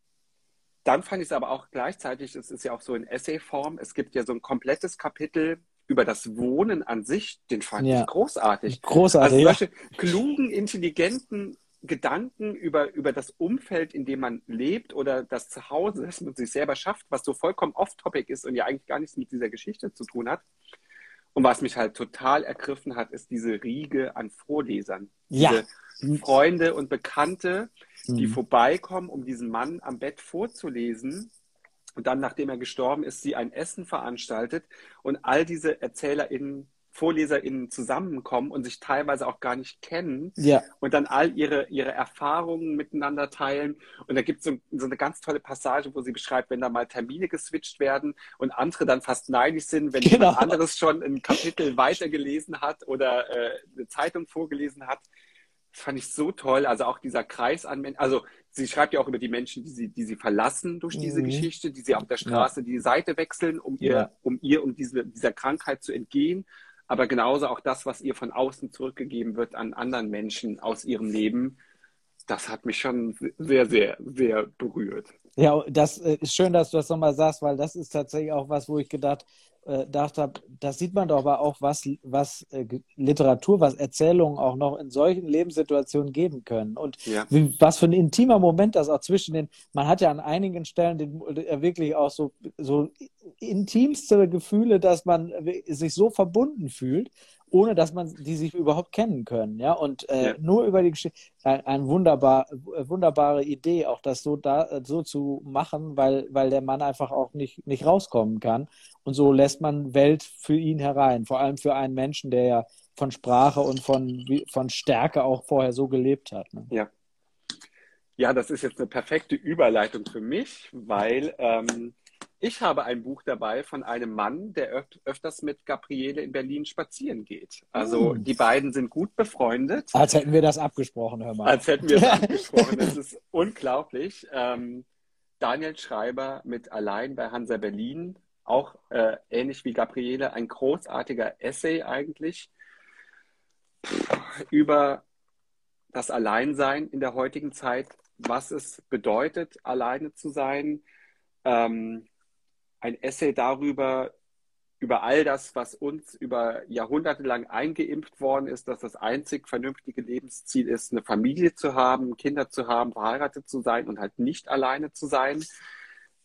[SPEAKER 2] dann fand ich es aber auch gleichzeitig, es ist ja auch so in Essayform, es gibt ja so ein komplettes Kapitel über das Wohnen an sich, den fand
[SPEAKER 1] Ja.
[SPEAKER 2] ich großartig.
[SPEAKER 1] Großartig.
[SPEAKER 2] Also
[SPEAKER 1] ja.
[SPEAKER 2] klugen, intelligenten Gedanken über, über das Umfeld, in dem man lebt oder das Zuhause, das man sich selber schafft, was so vollkommen off-topic ist und ja eigentlich gar nichts mit dieser Geschichte zu tun hat. Und was mich halt total ergriffen hat, ist diese Riege an Vorlesern.
[SPEAKER 1] Ja.
[SPEAKER 2] Diese Freunde und Bekannte, die
[SPEAKER 1] Mhm.
[SPEAKER 2] vorbeikommen, um diesen Mann am Bett vorzulesen. Und dann, nachdem er gestorben ist, sie ein Essen veranstaltet und all diese ErzählerInnen, VorleserInnen zusammenkommen und sich teilweise auch gar nicht kennen
[SPEAKER 1] Ja.
[SPEAKER 2] und dann all ihre, ihre Erfahrungen miteinander teilen. Und da gibt es so, so eine ganz tolle Passage, wo sie beschreibt, wenn da mal Termine geswitcht werden und andere dann fast neidisch sind, wenn
[SPEAKER 1] Genau.
[SPEAKER 2] jemand anderes schon ein Kapitel weitergelesen hat oder äh, eine Zeitung vorgelesen hat. Das fand ich so toll. Also auch dieser Kreis an Menschen. Also sie schreibt ja auch über die Menschen, die sie, die sie verlassen durch diese
[SPEAKER 1] Mhm.
[SPEAKER 2] Geschichte, die sie auf der Straße die Seite wechseln, um ihr,
[SPEAKER 1] Ja.
[SPEAKER 2] um ihr, um diese, dieser Krankheit zu entgehen. Aber genauso auch das, was ihr von außen zurückgegeben wird an anderen Menschen aus ihrem Leben, das hat mich schon sehr, sehr, sehr berührt.
[SPEAKER 1] Ja, das äh, ist schön, dass du das nochmal sagst, weil das ist tatsächlich auch was, wo ich gedacht, äh, gedacht habe, das sieht man doch aber auch, was, was äh, Literatur, was Erzählungen auch noch in solchen Lebenssituationen geben können. Und
[SPEAKER 2] Ja.
[SPEAKER 1] wie, was für ein intimer Moment das auch zwischen den, man hat ja an einigen Stellen den, äh, wirklich auch so, so intimste Gefühle, dass man äh, sich so verbunden fühlt, ohne dass man die sich überhaupt kennen können. Ja, und äh,
[SPEAKER 2] Ja.
[SPEAKER 1] nur über die Geschichte, ein, ein wunderbar, wunderbare Idee, auch das so da, so zu machen, weil, weil der Mann einfach auch nicht, nicht rauskommen kann. Und so lässt man Welt für ihn herein. Vor allem für einen Menschen, der ja von Sprache und von, von Stärke auch vorher so gelebt hat. Ne?
[SPEAKER 2] Ja. Ja, das ist jetzt eine perfekte Überleitung für mich, weil ähm, ich habe ein Buch dabei von einem Mann, der öf öfters mit Gabriele in Berlin spazieren geht. Also
[SPEAKER 1] Hm.
[SPEAKER 2] die beiden sind gut befreundet.
[SPEAKER 1] Als hätten wir das abgesprochen, hör mal.
[SPEAKER 2] Als hätten wir es abgesprochen. Das ist unglaublich. Ähm, Daniel Schreiber mit Allein bei Hansa Berlin, auch äh, ähnlich wie Gabriele, ein großartiger Essay eigentlich über das Alleinsein in der heutigen Zeit, was es bedeutet, alleine zu sein. Ähm, ein Essay darüber, über all das, was uns über Jahrhunderte lang eingeimpft worden ist, dass das einzig vernünftige Lebensziel ist, eine Familie zu haben, Kinder zu haben, verheiratet zu sein und halt nicht alleine zu sein.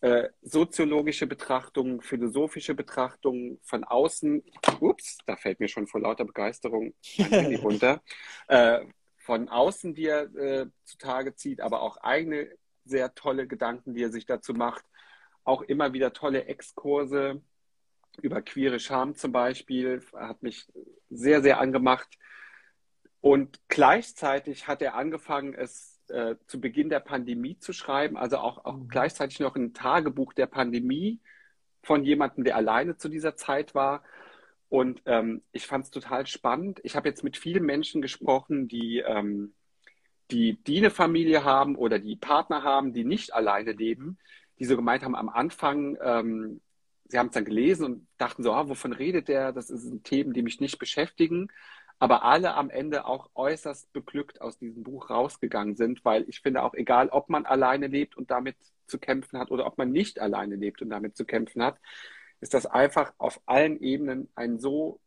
[SPEAKER 2] Äh, soziologische Betrachtungen, philosophische Betrachtungen von außen. Ups, da fällt mir schon vor lauter Begeisterung mein Handy runter. Äh, von außen, die er äh, zutage zieht, aber auch eigene sehr tolle Gedanken, die er sich dazu macht. Auch immer wieder tolle Exkurse über queere Scham zum Beispiel, hat mich sehr, sehr angemacht. Und gleichzeitig hat er angefangen, es äh, zu Beginn der Pandemie zu schreiben, also auch, auch
[SPEAKER 1] Mhm.
[SPEAKER 2] gleichzeitig noch ein Tagebuch der Pandemie von jemandem, der alleine zu dieser Zeit war. Und ähm, ich fand es total spannend. Ich habe jetzt mit vielen Menschen gesprochen, die, ähm, die, die eine Familie haben oder die Partner haben, die nicht alleine leben, die so gemeint haben am Anfang, ähm, sie haben es dann gelesen und dachten so, ah, wovon redet der? Das sind Themen, die mich nicht beschäftigen. Aber alle am Ende auch äußerst beglückt aus diesem Buch rausgegangen sind, weil ich finde auch egal, ob man alleine lebt und damit zu kämpfen hat oder ob man nicht alleine lebt und damit zu kämpfen hat, ist das einfach auf allen Ebenen ein so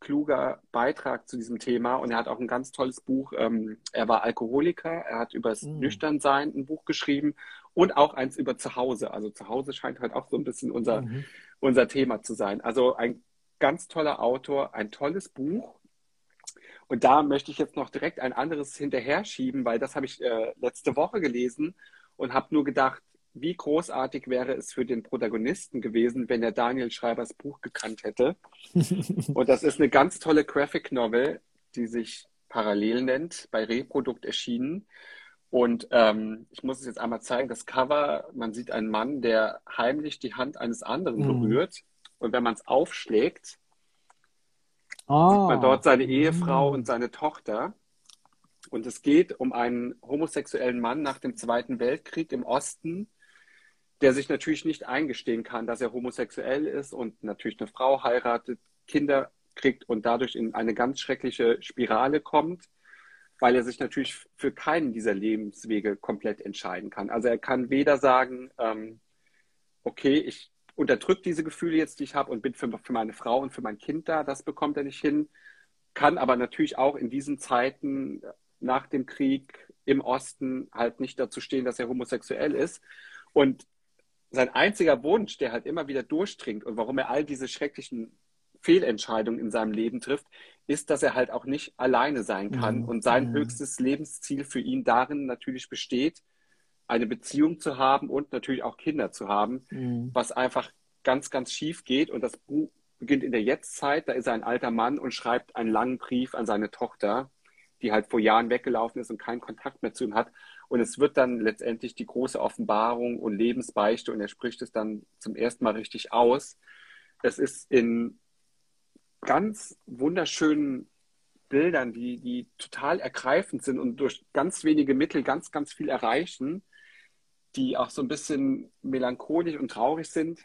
[SPEAKER 2] kluger Beitrag zu diesem Thema. Und er hat auch ein ganz tolles Buch. Ähm, er war Alkoholiker, er hat über das
[SPEAKER 1] Mm.
[SPEAKER 2] Nüchternsein ein Buch geschrieben und auch eins über Zuhause. Also Zuhause scheint halt auch so ein bisschen unser,
[SPEAKER 1] Mhm.
[SPEAKER 2] unser Thema zu sein. Also ein ganz toller Autor, ein tolles Buch. Und da möchte ich jetzt noch direkt ein anderes hinterher schieben, weil das habe ich äh, letzte Woche gelesen und habe nur gedacht, wie großartig wäre es für den Protagonisten gewesen, wenn er Daniel Schreibers Buch gekannt hätte. Und das ist eine ganz tolle Graphic Novel, die sich parallel nennt, bei Reprodukt erschienen. Und ähm, ich muss es jetzt einmal zeigen, das Cover, man sieht einen Mann, der heimlich die Hand eines anderen
[SPEAKER 1] Mhm.
[SPEAKER 2] berührt. Und wenn man es aufschlägt,
[SPEAKER 1] Ah.
[SPEAKER 2] sieht man dort seine Ehefrau
[SPEAKER 1] Mm.
[SPEAKER 2] und seine Tochter. Und es geht um einen homosexuellen Mann nach dem Zweiten Weltkrieg im Osten, der sich natürlich nicht eingestehen kann, dass er homosexuell ist und natürlich eine Frau heiratet, Kinder kriegt und dadurch in eine ganz schreckliche Spirale kommt, weil er sich natürlich für keinen dieser Lebenswege komplett entscheiden kann. Also er kann weder sagen, ähm, okay, ich unterdrücke diese Gefühle jetzt, die ich habe und bin für, für meine Frau und für mein Kind da, das bekommt er nicht hin, kann aber natürlich auch in diesen Zeiten nach dem Krieg im Osten halt nicht dazu stehen, dass er homosexuell ist. Und sein einziger Wunsch, der halt immer wieder durchdringt und warum er all diese schrecklichen Fehlentscheidungen in seinem Leben trifft, ist, dass er halt auch nicht alleine sein kann. Mhm. Und sein mhm. höchstes Lebensziel für ihn darin natürlich besteht, eine Beziehung zu haben und natürlich auch Kinder zu haben, mhm. was einfach ganz, ganz schief geht. Und das Buch beginnt in der Jetztzeit. Da ist er ein alter Mann und schreibt einen langen Brief an seine Tochter, die halt vor Jahren weggelaufen ist und keinen Kontakt mehr zu ihm hat. Und es wird dann letztendlich die große Offenbarung und Lebensbeichte und er spricht es dann zum ersten Mal richtig aus. Es ist in ganz wunderschönen Bildern, die, die total ergreifend sind und durch ganz wenige Mittel ganz, ganz viel erreichen, die auch so ein bisschen melancholisch und traurig sind.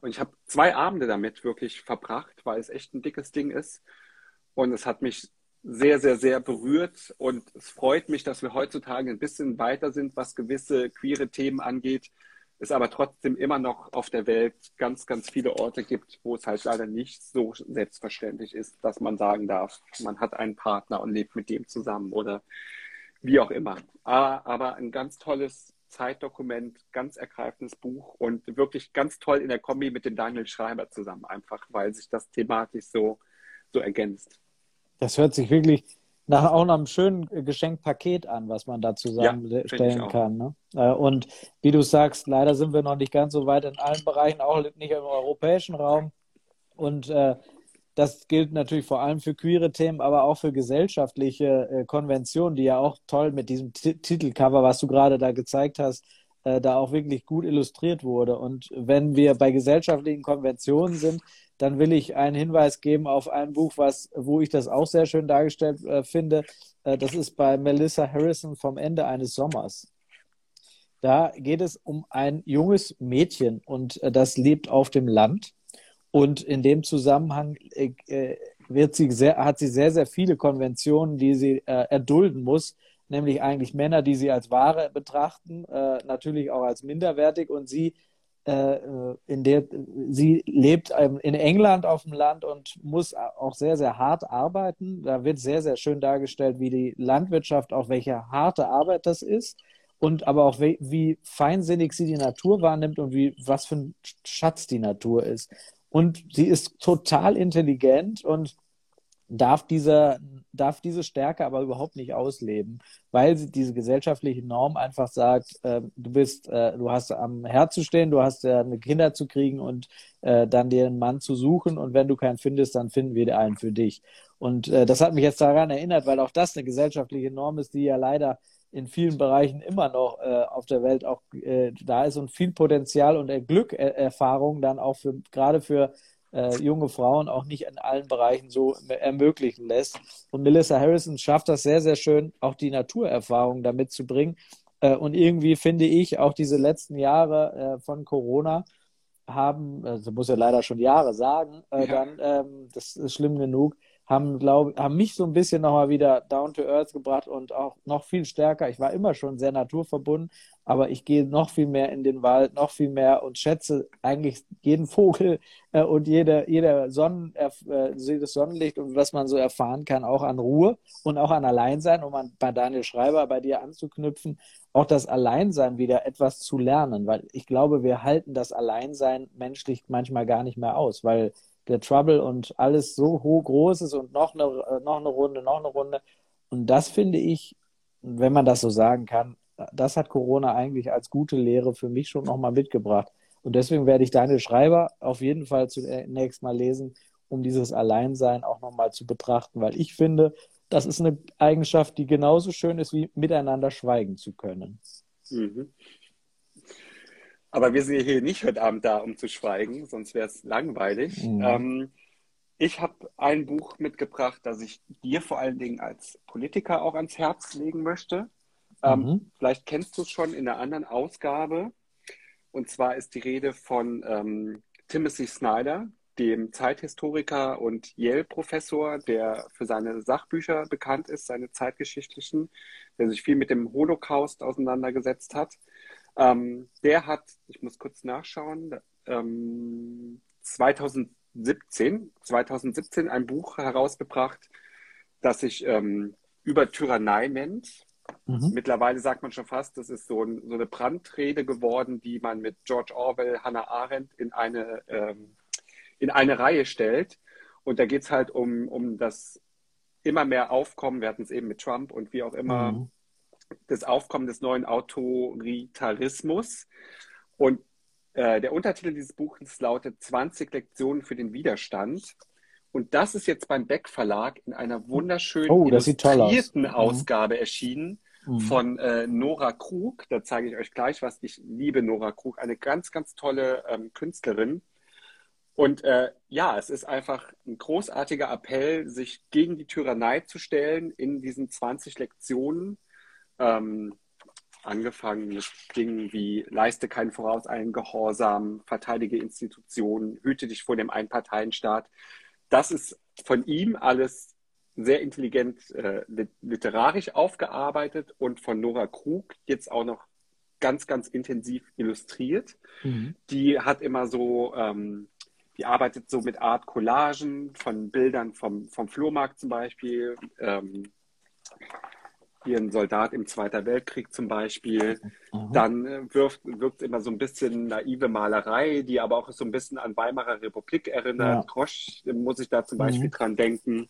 [SPEAKER 2] Und ich habe zwei Abende damit wirklich verbracht, weil es echt ein dickes Ding ist. Und es hat mich sehr, sehr, sehr berührt. Und es freut mich, dass wir heutzutage ein bisschen weiter sind, was gewisse queere Themen angeht es aber trotzdem immer noch auf der Welt ganz, ganz viele Orte gibt, wo es halt leider nicht so selbstverständlich ist, dass man sagen darf, man hat einen Partner und lebt mit dem zusammen oder wie auch immer. Aber ein ganz tolles Zeitdokument, ganz ergreifendes Buch und wirklich ganz toll in der Kombi mit dem Daniel Schreiber zusammen, einfach weil sich das thematisch so, so ergänzt.
[SPEAKER 1] Das hört sich wirklich nach, auch nach einem schönen Geschenkpaket an, was man da zusammenstellen ja, kann. Ne? Äh, und wie du sagst, leider sind wir noch nicht ganz so weit in allen Bereichen, auch nicht im europäischen Raum. Und äh, das gilt natürlich vor allem für queere Themen, aber auch für gesellschaftliche äh, Konventionen, die ja auch toll mit diesem T Titelcover, was du gerade da gezeigt hast, äh, da auch wirklich gut illustriert wurde. Und wenn wir bei gesellschaftlichen Konventionen sind, dann will ich einen Hinweis geben auf ein Buch, was, wo ich das auch sehr schön dargestellt äh, finde. Äh, das ist bei Melissa Harrison vom Ende eines Sommers. Da geht es um ein junges Mädchen und äh, das lebt auf dem Land. Und in dem Zusammenhang äh, äh, wird sie sehr, hat sie sehr, sehr viele Konventionen, die sie äh, erdulden muss, nämlich eigentlich Männer, die sie als Ware betrachten, natürlich auch als minderwertig und sie äh, in der sie lebt in England auf dem Land und muss auch sehr, sehr hart arbeiten. Da wird sehr, sehr schön dargestellt, wie die Landwirtschaft, auch welche harte Arbeit das ist und aber auch wie, wie feinsinnig sie die Natur wahrnimmt und wie was für ein Schatz die Natur ist. Und sie ist total intelligent und darf diese, darf diese Stärke aber überhaupt nicht ausleben, weil diese gesellschaftliche Norm einfach sagt, äh, du bist, äh, du hast am Herz zu stehen, du hast ja eine Kinder zu kriegen und äh, dann dir einen Mann zu suchen und wenn du keinen findest, dann finden wir einen für dich. Und äh, das hat mich jetzt daran erinnert, weil auch das eine gesellschaftliche Norm ist, die ja leider in vielen Bereichen immer noch äh, auf der Welt auch äh, da ist und viel Potenzial und Glückerfahrung dann auch für gerade für äh, junge Frauen auch nicht in allen Bereichen so ermöglichen lässt. Und Melissa Harrison schafft das sehr, sehr schön, auch die Naturerfahrung damit zu bringen. Äh, und irgendwie finde ich auch diese letzten Jahre äh, von Corona haben, also muss ja leider schon Jahre sagen, äh, ja. dann, ähm, das ist schlimm genug, haben, glaub, haben mich so ein bisschen nochmal wieder down to earth gebracht und auch noch viel stärker. Ich war immer schon sehr naturverbunden, aber ich gehe noch viel mehr in den Wald, noch viel mehr und schätze eigentlich jeden Vogel äh, und jede, jede Sonnen, äh, jedes Sonnenlicht und was man so erfahren kann, auch an Ruhe und auch an Alleinsein, um an, bei Daniel Schreiber bei dir anzuknüpfen, auch das Alleinsein wieder etwas zu lernen, weil ich glaube, wir halten das Alleinsein menschlich manchmal gar nicht mehr aus, weil der Trouble und alles so hoch groß ist und noch eine, äh, noch eine Runde, noch eine Runde. Und das finde ich, wenn man das so sagen kann, das hat Corona eigentlich als gute Lehre für mich schon nochmal mitgebracht. Und deswegen werde ich deine Schreiber auf jeden Fall zunächst mal lesen, um dieses Alleinsein auch nochmal zu betrachten, weil ich finde, das ist eine Eigenschaft, die genauso schön ist, wie miteinander schweigen zu können. Mhm.
[SPEAKER 2] Aber wir sind hier nicht heute Abend da, um zu schweigen, sonst wäre es langweilig. Mhm. Ähm, ich habe ein Buch mitgebracht, das ich dir vor allen Dingen als Politiker auch ans Herz legen möchte. Ähm, mhm. Vielleicht kennst du es schon in einer anderen Ausgabe. Und zwar ist die Rede von ähm, Timothy Snyder, dem Zeithistoriker und Yale-Professor, der für seine Sachbücher bekannt ist, seine zeitgeschichtlichen, der sich viel mit dem Holocaust auseinandergesetzt hat. Ähm, der hat, ich muss kurz nachschauen, ähm, 2017, 2017 ein Buch herausgebracht, das sich ähm, über Tyrannei nennt. Mhm. Mittlerweile sagt man schon fast, das ist so, ein, so, eine Brandrede geworden, die man mit George Orwell, Hannah Arendt in eine, ähm, in eine Reihe stellt. Und da geht es halt um, um das immer mehr Aufkommen, wir hatten es eben mit Trump und wie auch immer, mhm. Das Aufkommen des neuen Autoritarismus. Und äh, der Untertitel dieses Buches lautet 20 Lektionen für den Widerstand. Und das ist jetzt beim Beck Verlag in einer wunderschönen
[SPEAKER 1] oh, illustrierten.
[SPEAKER 2] Mhm. Ausgabe erschienen mhm. von äh, Nora Krug. Da zeige ich euch gleich was. Ich liebe Nora Krug, eine ganz, ganz tolle ähm, Künstlerin. Und äh, ja, es ist einfach ein großartiger Appell, sich gegen die Tyrannei zu stellen in diesen 20 Lektionen. Ähm, angefangen mit Dingen wie leiste keinen vorauseilenden Gehorsam, verteidige Institutionen, hüte dich vor dem Einparteienstaat das ist von ihm alles sehr intelligent äh, literarisch aufgearbeitet und von Nora Krug jetzt auch noch ganz, ganz intensiv illustriert. Mhm. Die hat immer so, ähm, die arbeitet so mit Art Collagen von Bildern vom, vom Flohmarkt zum Beispiel. Ähm, hier ein Soldat im Zweiten Weltkrieg zum Beispiel. Mhm. Dann äh, wirft, wirkt immer so ein bisschen naive Malerei, die aber auch so ein bisschen an Weimarer Republik erinnert. Ja. Grosch muss ich da zum Beispiel mhm. dran denken.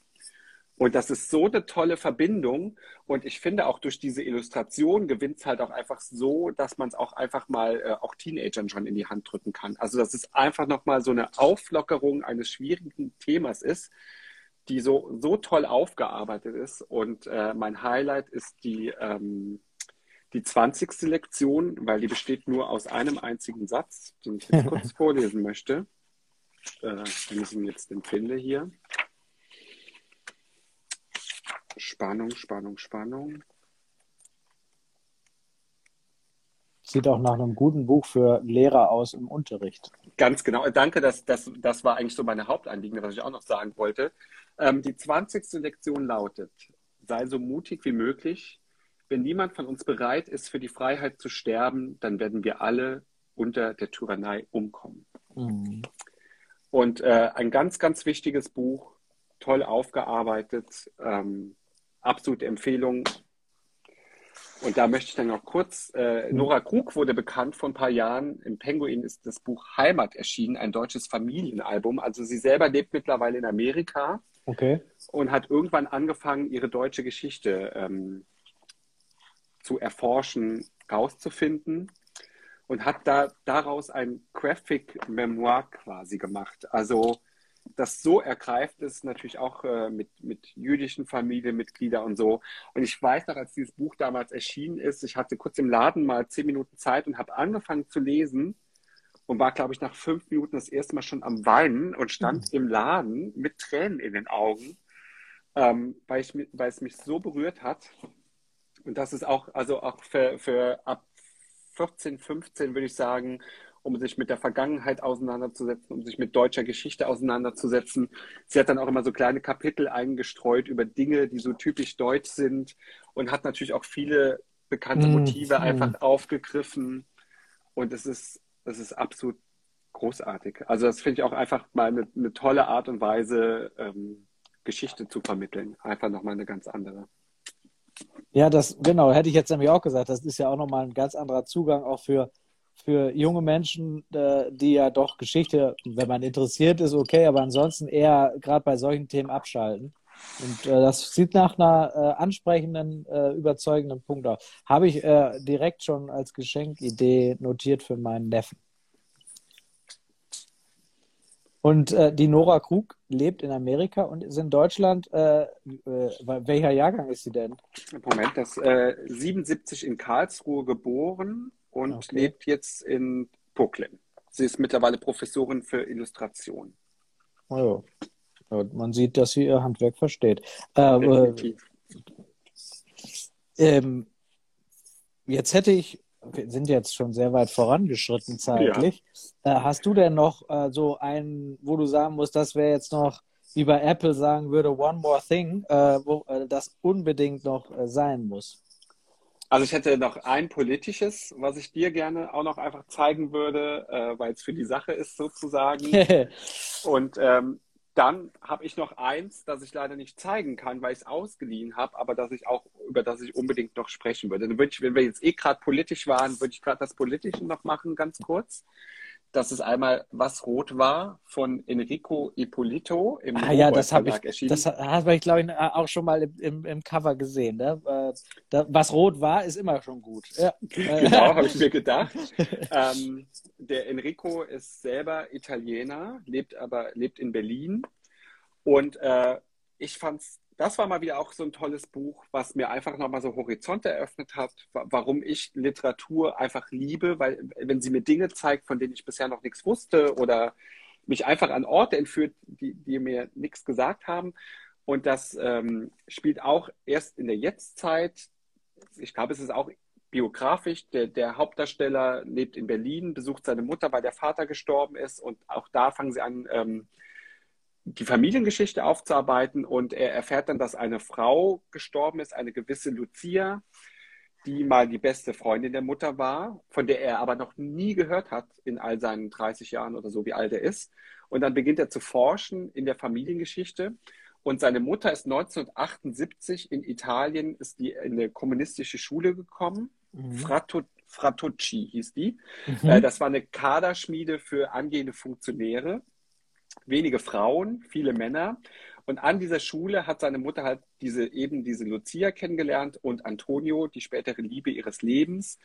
[SPEAKER 2] Und das ist so eine tolle Verbindung. Und ich finde auch durch diese Illustration gewinnt es halt auch einfach so, dass man es auch einfach mal äh, auch Teenagern schon in die Hand drücken kann. Also dass es einfach nochmal so eine Auflockerung eines schwierigen Themas ist, die so, so toll aufgearbeitet ist. Und äh, mein Highlight ist die, ähm, die 20. Lektion, weil die besteht nur aus einem einzigen Satz, den ich jetzt kurz vorlesen möchte. Äh, wenn ich ihn jetzt empfinde hier. Spannung, Spannung, Spannung.
[SPEAKER 1] Sieht auch nach einem guten Buch für Lehrer aus im Unterricht.
[SPEAKER 2] Ganz genau. Danke, das, das, das war eigentlich so meine Hauptanliegen, was ich auch noch sagen wollte. Ähm, die 20. Lektion lautet, sei so mutig wie möglich. Wenn niemand von uns bereit ist, für die Freiheit zu sterben, dann werden wir alle unter der Tyrannei umkommen. Mhm. Und äh, ein ganz, ganz wichtiges Buch, toll aufgearbeitet, ähm, absolute Empfehlung. Und da möchte ich dann noch kurz, äh, mhm. Nora Krug wurde bekannt vor ein paar Jahren. Im Penguin ist das Buch Heimat erschienen, ein deutsches Familienalbum. Also sie selber lebt mittlerweile in Amerika
[SPEAKER 1] Okay.
[SPEAKER 2] Und hat irgendwann angefangen, ihre deutsche Geschichte ähm, zu erforschen, rauszufinden und hat da daraus ein Graphic Memoir quasi gemacht. Also das so ergreift ist, natürlich auch äh, mit, mit jüdischen Familienmitgliedern und so. Und ich weiß noch, als dieses Buch damals erschienen ist, ich hatte kurz im Laden mal zehn Minuten Zeit und habe angefangen zu lesen und war, glaube ich, nach fünf Minuten das erste Mal schon am Weinen und stand mhm. im Laden mit Tränen in den Augen, ähm, weil, ich, weil es mich so berührt hat. Und das ist auch, also auch für, für ab 14, 15 würde ich sagen, um sich mit der Vergangenheit auseinanderzusetzen, um sich mit deutscher Geschichte auseinanderzusetzen. Sie hat dann auch immer so kleine Kapitel eingestreut über Dinge, die so typisch deutsch sind und hat natürlich auch viele bekannte mhm. Motive mm. einfach aufgegriffen. Und es ist das ist absolut großartig. Also das finde ich auch einfach mal eine, eine tolle Art und Weise, ähm, Geschichte zu vermitteln. Einfach nochmal eine ganz andere.
[SPEAKER 1] Ja, das, genau, hätte ich jetzt nämlich auch gesagt. Das ist ja auch nochmal ein ganz anderer Zugang auch für, für junge Menschen, äh, die ja doch Geschichte, wenn man interessiert ist, okay, aber ansonsten eher gerade bei solchen Themen abschalten. Und äh, das sieht nach einer äh, ansprechenden, äh, überzeugenden Punkt aus. Habe ich äh, direkt schon als Geschenkidee notiert für meinen Neffen. Und äh, die Nora Krug lebt in Amerika und ist in Deutschland. Welcher Jahrgang ist sie denn?
[SPEAKER 2] Moment, das äh, 77 in Karlsruhe geboren und okay. lebt jetzt in Brooklyn. Sie ist mittlerweile Professorin für Illustration.
[SPEAKER 1] Oh, man sieht, dass sie ihr Handwerk versteht. Äh, ähm, jetzt hätte ich, wir sind jetzt schon sehr weit vorangeschritten zeitlich. Ja. Äh, hast du denn noch äh, so einen, wo du sagen musst, das wäre jetzt noch, wie bei Apple sagen würde, one more thing, äh, wo äh, das unbedingt noch äh, sein muss?
[SPEAKER 2] Also ich hätte noch ein politisches, was ich dir gerne auch noch einfach zeigen würde, äh, weil es für die Sache ist sozusagen. Und ähm, dann habe ich noch eins, das ich leider nicht zeigen kann, weil ich es ausgeliehen habe, aber das ich auch, über das ich unbedingt noch sprechen würde. Dann würde ich, wenn wir jetzt eh gerade politisch waren, würde ich gerade das Politische noch machen, ganz kurz. Das ist einmal Was Rot war von Enrico Ippolito
[SPEAKER 1] im ah, ja, das habe ich, erschienen. Das habe ich, glaube ich, auch schon mal im, im, im Cover gesehen. Ne? Äh, was Rot war, ist immer schon gut. Ja.
[SPEAKER 2] genau, habe ich mir gedacht. ähm, der Enrico ist selber Italiener, lebt aber lebt in Berlin. Und äh, ich fand das war mal wieder auch so ein tolles Buch, was mir einfach nochmal so Horizonte eröffnet hat, warum ich Literatur einfach liebe, weil wenn sie mir Dinge zeigt, von denen ich bisher noch nichts wusste oder mich einfach an Orte entführt, die, die mir nichts gesagt haben. Und das ähm, spielt auch erst in der Jetztzeit. Ich glaube, es ist auch biografisch. Der, der Hauptdarsteller lebt in Berlin, besucht seine Mutter, weil der Vater gestorben ist. Und auch da fangen sie an, ähm, die Familiengeschichte aufzuarbeiten. Und er erfährt dann, dass eine Frau gestorben ist, eine gewisse Lucia, die mal die beste Freundin der Mutter war, von der er aber noch nie gehört hat in all seinen 30 Jahren oder so, wie alt er ist. Und dann beginnt er zu forschen in der Familiengeschichte. Und seine Mutter ist 1978 in Italien, ist die in eine kommunistische Schule gekommen Mhm. Frato, Fratocci hieß die. Mhm. Äh, das war eine Kaderschmiede für angehende Funktionäre. Wenige Frauen, viele Männer. Und an dieser Schule hat seine Mutter halt diese, eben diese Lucia kennengelernt und Antonio, die spätere Liebe ihres Lebens.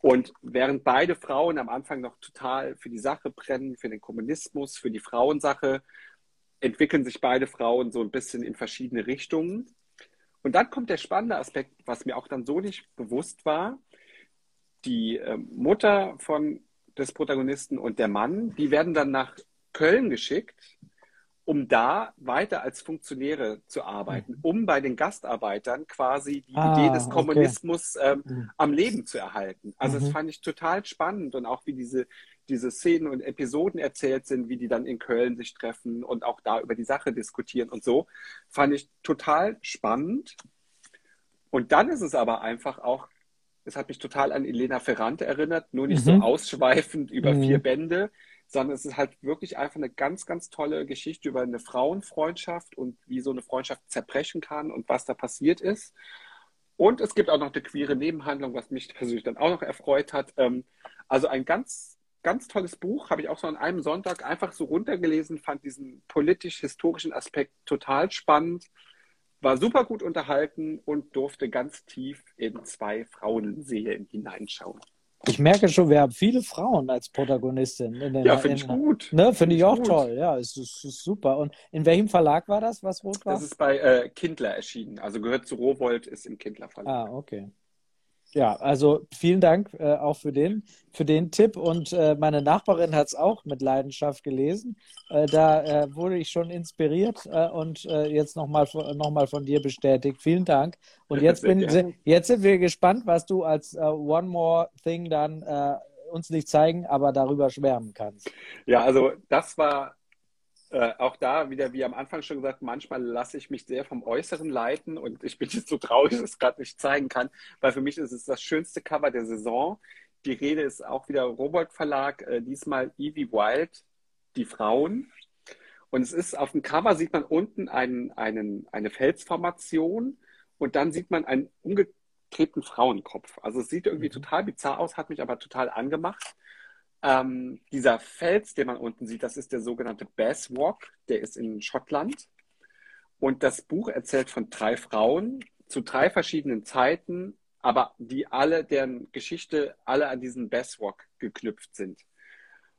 [SPEAKER 2] Und während beide Frauen am Anfang noch total für die Sache brennen, für den Kommunismus, für die Frauensache, entwickeln sich beide Frauen so ein bisschen in verschiedene Richtungen. Und dann kommt der spannende Aspekt, was mir auch dann so nicht bewusst war die äh, Mutter von des Protagonisten und der Mann, die werden dann nach Köln geschickt, um da weiter als Funktionäre zu arbeiten, mhm. um bei den Gastarbeitern quasi die ah, Idee des Kommunismus okay. ähm, mhm. am Leben zu erhalten. Also mhm. das fand ich total spannend und auch wie diese, diese Szenen und Episoden erzählt sind, wie die dann in Köln sich treffen und auch da über die Sache diskutieren und so, fand ich total spannend. Und dann ist es aber einfach auch es hat mich total an Elena Ferrante erinnert, nur nicht mhm. so ausschweifend über mhm. vier Bände, sondern es ist halt wirklich einfach eine ganz, ganz tolle Geschichte über eine Frauenfreundschaft und wie so eine Freundschaft zerbrechen kann und was da passiert ist. Und es gibt auch noch eine queere Nebenhandlung, was mich persönlich dann auch noch erfreut hat. Ähm, also ein ganz, ganz tolles Buch, habe ich auch so an einem Sonntag einfach so runtergelesen, fand diesen politisch-historischen Aspekt total spannend war super gut unterhalten und durfte ganz tief in zwei Frauenseelen hineinschauen.
[SPEAKER 1] Ich merke schon, wir haben viele Frauen als Protagonistin. In
[SPEAKER 2] den, ja, finde ich gut.
[SPEAKER 1] Ne, finde ich auch gut. toll. Ja, es ist, ist, super. Und in welchem Verlag war das, was rot war?
[SPEAKER 2] Das ist bei äh, Kindler erschienen. Also gehört zu Rowold, ist im Kindler Verlag.
[SPEAKER 1] Ah, okay. Ja, also vielen Dank äh, auch für den, für den Tipp. Und äh, meine Nachbarin hat es auch mit Leidenschaft gelesen. Äh, da äh, wurde ich schon inspiriert äh, und äh, jetzt nochmal noch mal von dir bestätigt. Vielen Dank. Und jetzt, bin, jetzt sind wir gespannt, was du als One More Thing dann uns nicht zeigen, aber darüber schwärmen kannst.
[SPEAKER 2] Ja, also das war äh, auch da wieder, wie am Anfang schon gesagt, manchmal lasse ich mich sehr vom Äußeren leiten und ich bin jetzt so traurig, dass ich es gerade nicht zeigen kann, weil für mich ist es das schönste Cover der Saison. Die Rede ist auch wieder Robert Verlag, äh, diesmal Evie Wild, die Frauen. Und es ist auf dem Cover sieht man unten einen, einen, eine Felsformation und dann sieht man einen umgedrehten Frauenkopf. Also es sieht irgendwie mhm. total bizarr aus, hat mich aber total angemacht. Ähm, dieser Fels, den man unten sieht, das ist der sogenannte Bass Walk, der ist in Schottland. Und das Buch erzählt von drei Frauen zu drei verschiedenen Zeiten, aber die alle, deren Geschichte alle an diesen Bass Walk geknüpft sind.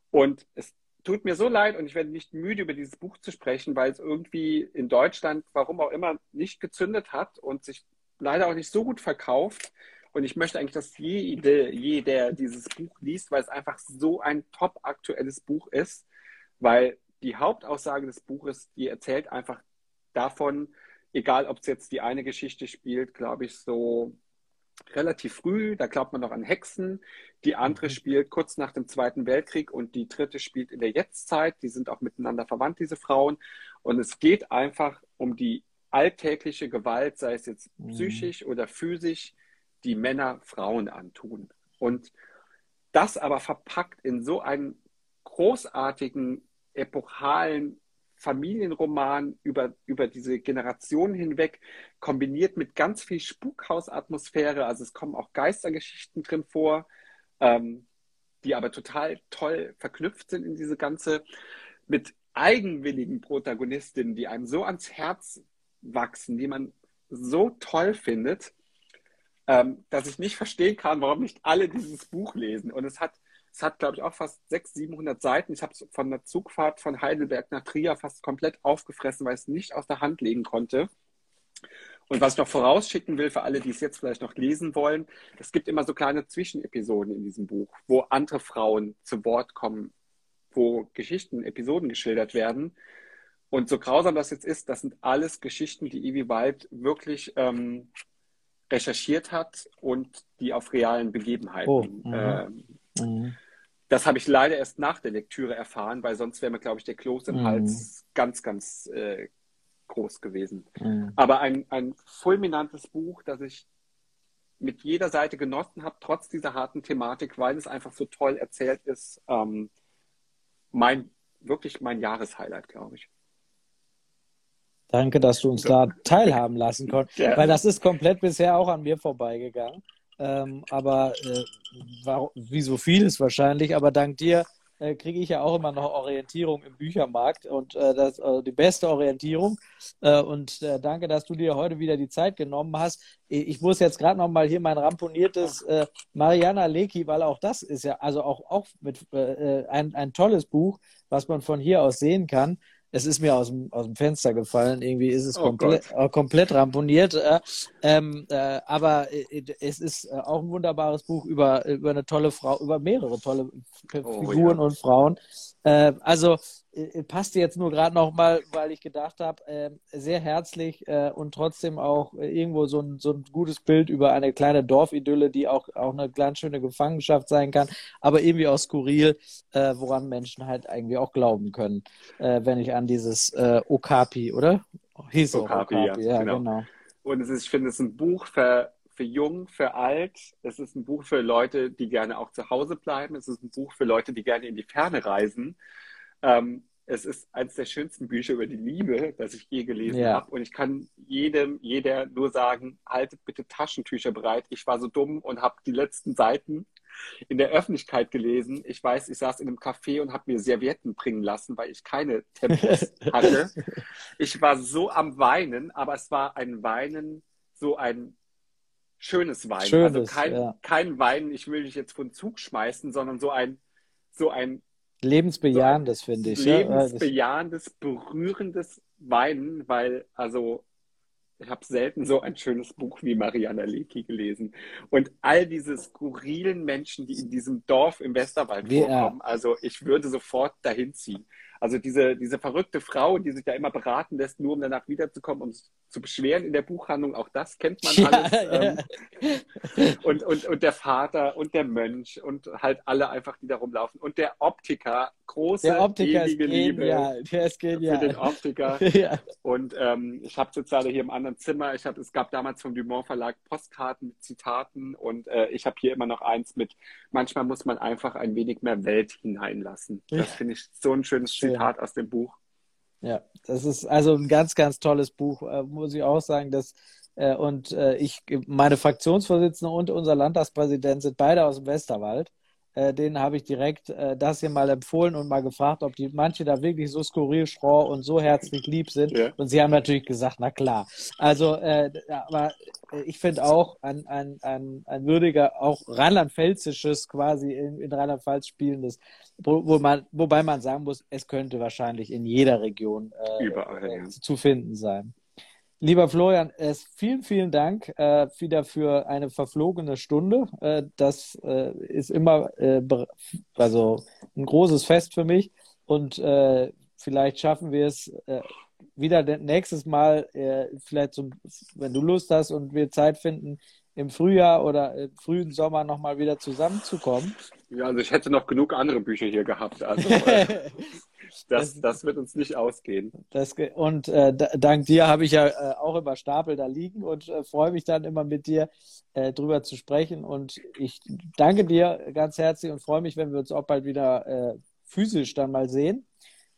[SPEAKER 2] Und es tut mir so leid und ich werde nicht müde, über dieses Buch zu sprechen, weil es irgendwie in Deutschland, warum auch immer, nicht gezündet hat und sich leider auch nicht so gut verkauft. Und ich möchte eigentlich, dass jede, jeder dieses Buch liest, weil es einfach so ein top aktuelles Buch ist, weil die Hauptaussage des Buches, die erzählt einfach davon, egal ob es jetzt die eine Geschichte spielt, glaube ich, so relativ früh, da glaubt man noch an Hexen. Die andere mhm. spielt kurz nach dem Zweiten Weltkrieg und die dritte spielt in der Jetztzeit. Die sind auch miteinander verwandt, diese Frauen. Und es geht einfach um die alltägliche Gewalt, sei es jetzt mhm. psychisch oder physisch, die Männer Frauen antun. Und das aber verpackt in so einen großartigen, epochalen Familienroman über, über diese Generationen hinweg, kombiniert mit ganz viel Spukhausatmosphäre. Also es kommen auch Geistergeschichten drin vor, ähm, die aber total toll verknüpft sind in diese ganze, mit eigenwilligen Protagonistinnen, die einem so ans Herz wachsen, die man so toll findet, ähm, dass ich nicht verstehen kann, warum nicht alle dieses Buch lesen. Und es hat es hat, glaube ich, auch fast 600, 700 Seiten. Ich habe es von der Zugfahrt von Heidelberg nach Trier fast komplett aufgefressen, weil ich es nicht aus der Hand legen konnte. Und was ich noch vorausschicken will für alle, die es jetzt vielleicht noch lesen wollen, es gibt immer so kleine Zwischenepisoden in diesem Buch, wo andere Frauen zu Wort kommen, wo Geschichten, Episoden geschildert werden. Und so grausam das jetzt ist, das sind alles Geschichten, die Evie White wirklich ähm, recherchiert hat und die auf realen Begebenheiten oh, mhm. ähm, mhm das habe ich leider erst nach der Lektüre erfahren, weil sonst wäre mir, glaube ich, der Kloß im mm. Hals ganz, ganz äh, groß gewesen. Mm. Aber ein, ein fulminantes Buch, das ich mit jeder Seite genossen habe, trotz dieser harten Thematik, weil es einfach so toll erzählt ist. Ähm, mein, wirklich mein Jahreshighlight, glaube ich.
[SPEAKER 1] Danke, dass du uns da teilhaben lassen konntest, ja. weil das ist komplett bisher auch an mir vorbeigegangen. Ähm, aber äh, war, wie so vieles wahrscheinlich, aber dank dir äh, kriege ich ja auch immer noch Orientierung im Büchermarkt und äh, das äh, die beste Orientierung. Äh, und äh, danke, dass du dir heute wieder die Zeit genommen hast. Ich muss jetzt gerade noch mal hier mein ramponiertes äh, Mariana Leki, weil auch das ist ja also auch auch mit ein ein tolles Buch, was man von hier aus sehen kann es ist mir aus dem, aus dem Fenster gefallen. Irgendwie ist es oh komplett, äh, komplett ramponiert. Äh, ähm, äh, aber äh, es ist äh, auch ein wunderbares Buch über, über eine tolle Frau, über mehrere tolle oh, Figuren ja. und Frauen. Äh, also äh, passte jetzt nur gerade noch mal, weil ich gedacht habe, äh, sehr herzlich äh, und trotzdem auch irgendwo so ein, so ein gutes Bild über eine kleine Dorfidylle, die auch, auch eine ganz schöne Gefangenschaft sein kann, aber irgendwie auch skurril, äh, woran Menschen halt irgendwie auch glauben können, äh, wenn ich an dieses äh, Okapi, oder?
[SPEAKER 2] Hieß Okapi, Okapi, ja, ja genau. genau. Und es ist, ich finde, es ist ein Buch für, für jung, für alt. Es ist ein Buch für Leute, die gerne auch zu Hause bleiben. Es ist ein Buch für Leute, die gerne in die Ferne reisen. Ähm, es ist eines der schönsten Bücher über die Liebe, das ich je gelesen ja. habe. Und ich kann jedem, jeder nur sagen, haltet bitte Taschentücher bereit. Ich war so dumm und habe die letzten Seiten in der Öffentlichkeit gelesen. Ich weiß, ich saß in einem Café und habe mir Servietten bringen lassen, weil ich keine Tempos hatte. Ich war so am Weinen, aber es war ein Weinen, so ein schönes Weinen. Also schönes, also kein, ja. kein Weinen, ich will dich jetzt von Zug schmeißen, sondern so ein, so ein
[SPEAKER 1] Lebensbejahendes, so finde ich.
[SPEAKER 2] Lebensbejahendes, berührendes Weinen, weil, also, ich habe selten so ein schönes Buch wie Mariana Lecki gelesen. Und all diese skurrilen Menschen, die in diesem Dorf im Westerwald wie, vorkommen, also ich würde sofort dahin ziehen. Also diese, diese verrückte Frau, die sich da immer beraten lässt, nur um danach wiederzukommen, um zu beschweren in der Buchhandlung, auch das kennt man ja, alles. Ja. Ähm, und, und, und der Vater und der Mönch und halt alle einfach, die da rumlaufen. Und der Optiker, große,
[SPEAKER 1] der Optiker ewige Liebe
[SPEAKER 2] der ist genial. für den Optiker. ja. Und ähm, ich habe jetzt alle hier im anderen Zimmer, ich hab, es gab damals vom Dumont Verlag Postkarten mit Zitaten und äh, ich habe hier immer noch eins mit, manchmal muss man einfach ein wenig mehr Welt hineinlassen. Das finde ich so ein schönes Zitat aus dem Buch.
[SPEAKER 1] Ja, das ist also ein ganz, ganz tolles Buch, äh, muss ich auch sagen. Dass, äh, und äh, ich, meine Fraktionsvorsitzende und unser Landtagspräsident sind beide aus dem Westerwald. Äh, denen habe ich direkt äh, das hier mal empfohlen und mal gefragt, ob die manche da wirklich so skurril schroh und so herzlich lieb sind. Ja. Und sie haben natürlich gesagt, na klar. Also, äh, aber äh, ich finde auch ein, ein, ein, ein würdiger, auch rheinland-pfälzisches quasi in, in Rheinland-Pfalz spielendes, wo, wo man, wobei man sagen muss, es könnte wahrscheinlich in jeder Region äh, Überall, ja. zu finden sein. Lieber Florian, es, vielen, vielen Dank äh, wieder für eine verflogene Stunde. Äh, das äh, ist immer äh, also ein großes Fest für mich. Und äh, vielleicht schaffen wir es äh, wieder nächstes Mal, äh, vielleicht zum, wenn du Lust hast und wir Zeit finden, im Frühjahr oder im frühen Sommer nochmal wieder zusammenzukommen.
[SPEAKER 2] Ja, also ich hätte noch genug andere Bücher hier gehabt. Also äh, das, das wird uns nicht ausgehen.
[SPEAKER 1] Das, und äh, dank dir habe ich ja äh, auch immer Stapel da liegen und äh, freue mich dann immer mit dir äh, drüber zu sprechen. Und ich danke dir ganz herzlich und freue mich, wenn wir uns auch bald wieder äh, physisch dann mal sehen.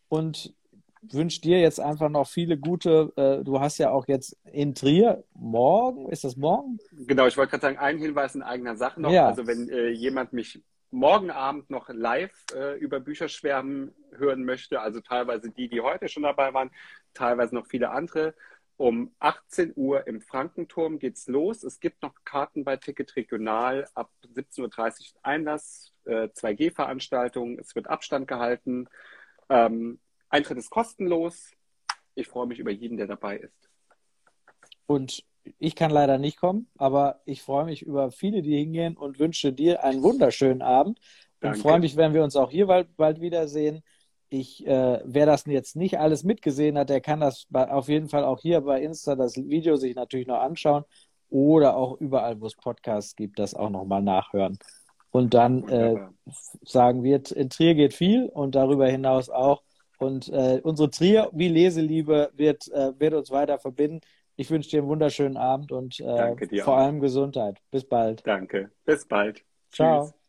[SPEAKER 1] Und wünsche dir jetzt einfach noch viele gute. Äh, du hast ja auch jetzt in Trier morgen, ist das morgen?
[SPEAKER 2] Genau, ich wollte gerade sagen, ein Hinweis in eigener Sache noch. Ja. Also wenn äh, jemand mich morgen Abend noch live äh, über Bücher schwärmen hören möchte, also teilweise die, die heute schon dabei waren, teilweise noch viele andere. Um 18 Uhr im Frankenturm geht's los. Es gibt noch Karten bei Ticket Regional ab 17.30 Uhr Einlass, äh, 2G-Veranstaltung. Es wird Abstand gehalten. Ähm, Eintritt ist kostenlos. Ich freue mich über jeden, der dabei ist.
[SPEAKER 1] Und ich kann leider nicht kommen, aber ich freue mich über viele, die hingehen und wünsche dir einen wunderschönen Abend und Danke. freue mich, wenn wir uns auch hier bald, bald wiedersehen. Ich, äh, wer das jetzt nicht alles mitgesehen hat, der kann das bei, auf jeden Fall auch hier bei Insta das Video sich natürlich noch anschauen oder auch überall, wo es Podcasts gibt, das auch nochmal nachhören. Und dann äh, sagen wir, in Trier geht viel und darüber hinaus auch. Und äh, unsere Trier wie Leseliebe wird, äh, wird uns weiter verbinden. Ich wünsche dir einen wunderschönen Abend und äh, vor allem Gesundheit. Bis bald.
[SPEAKER 2] Danke. Bis bald.
[SPEAKER 1] Ciao. Tschüss.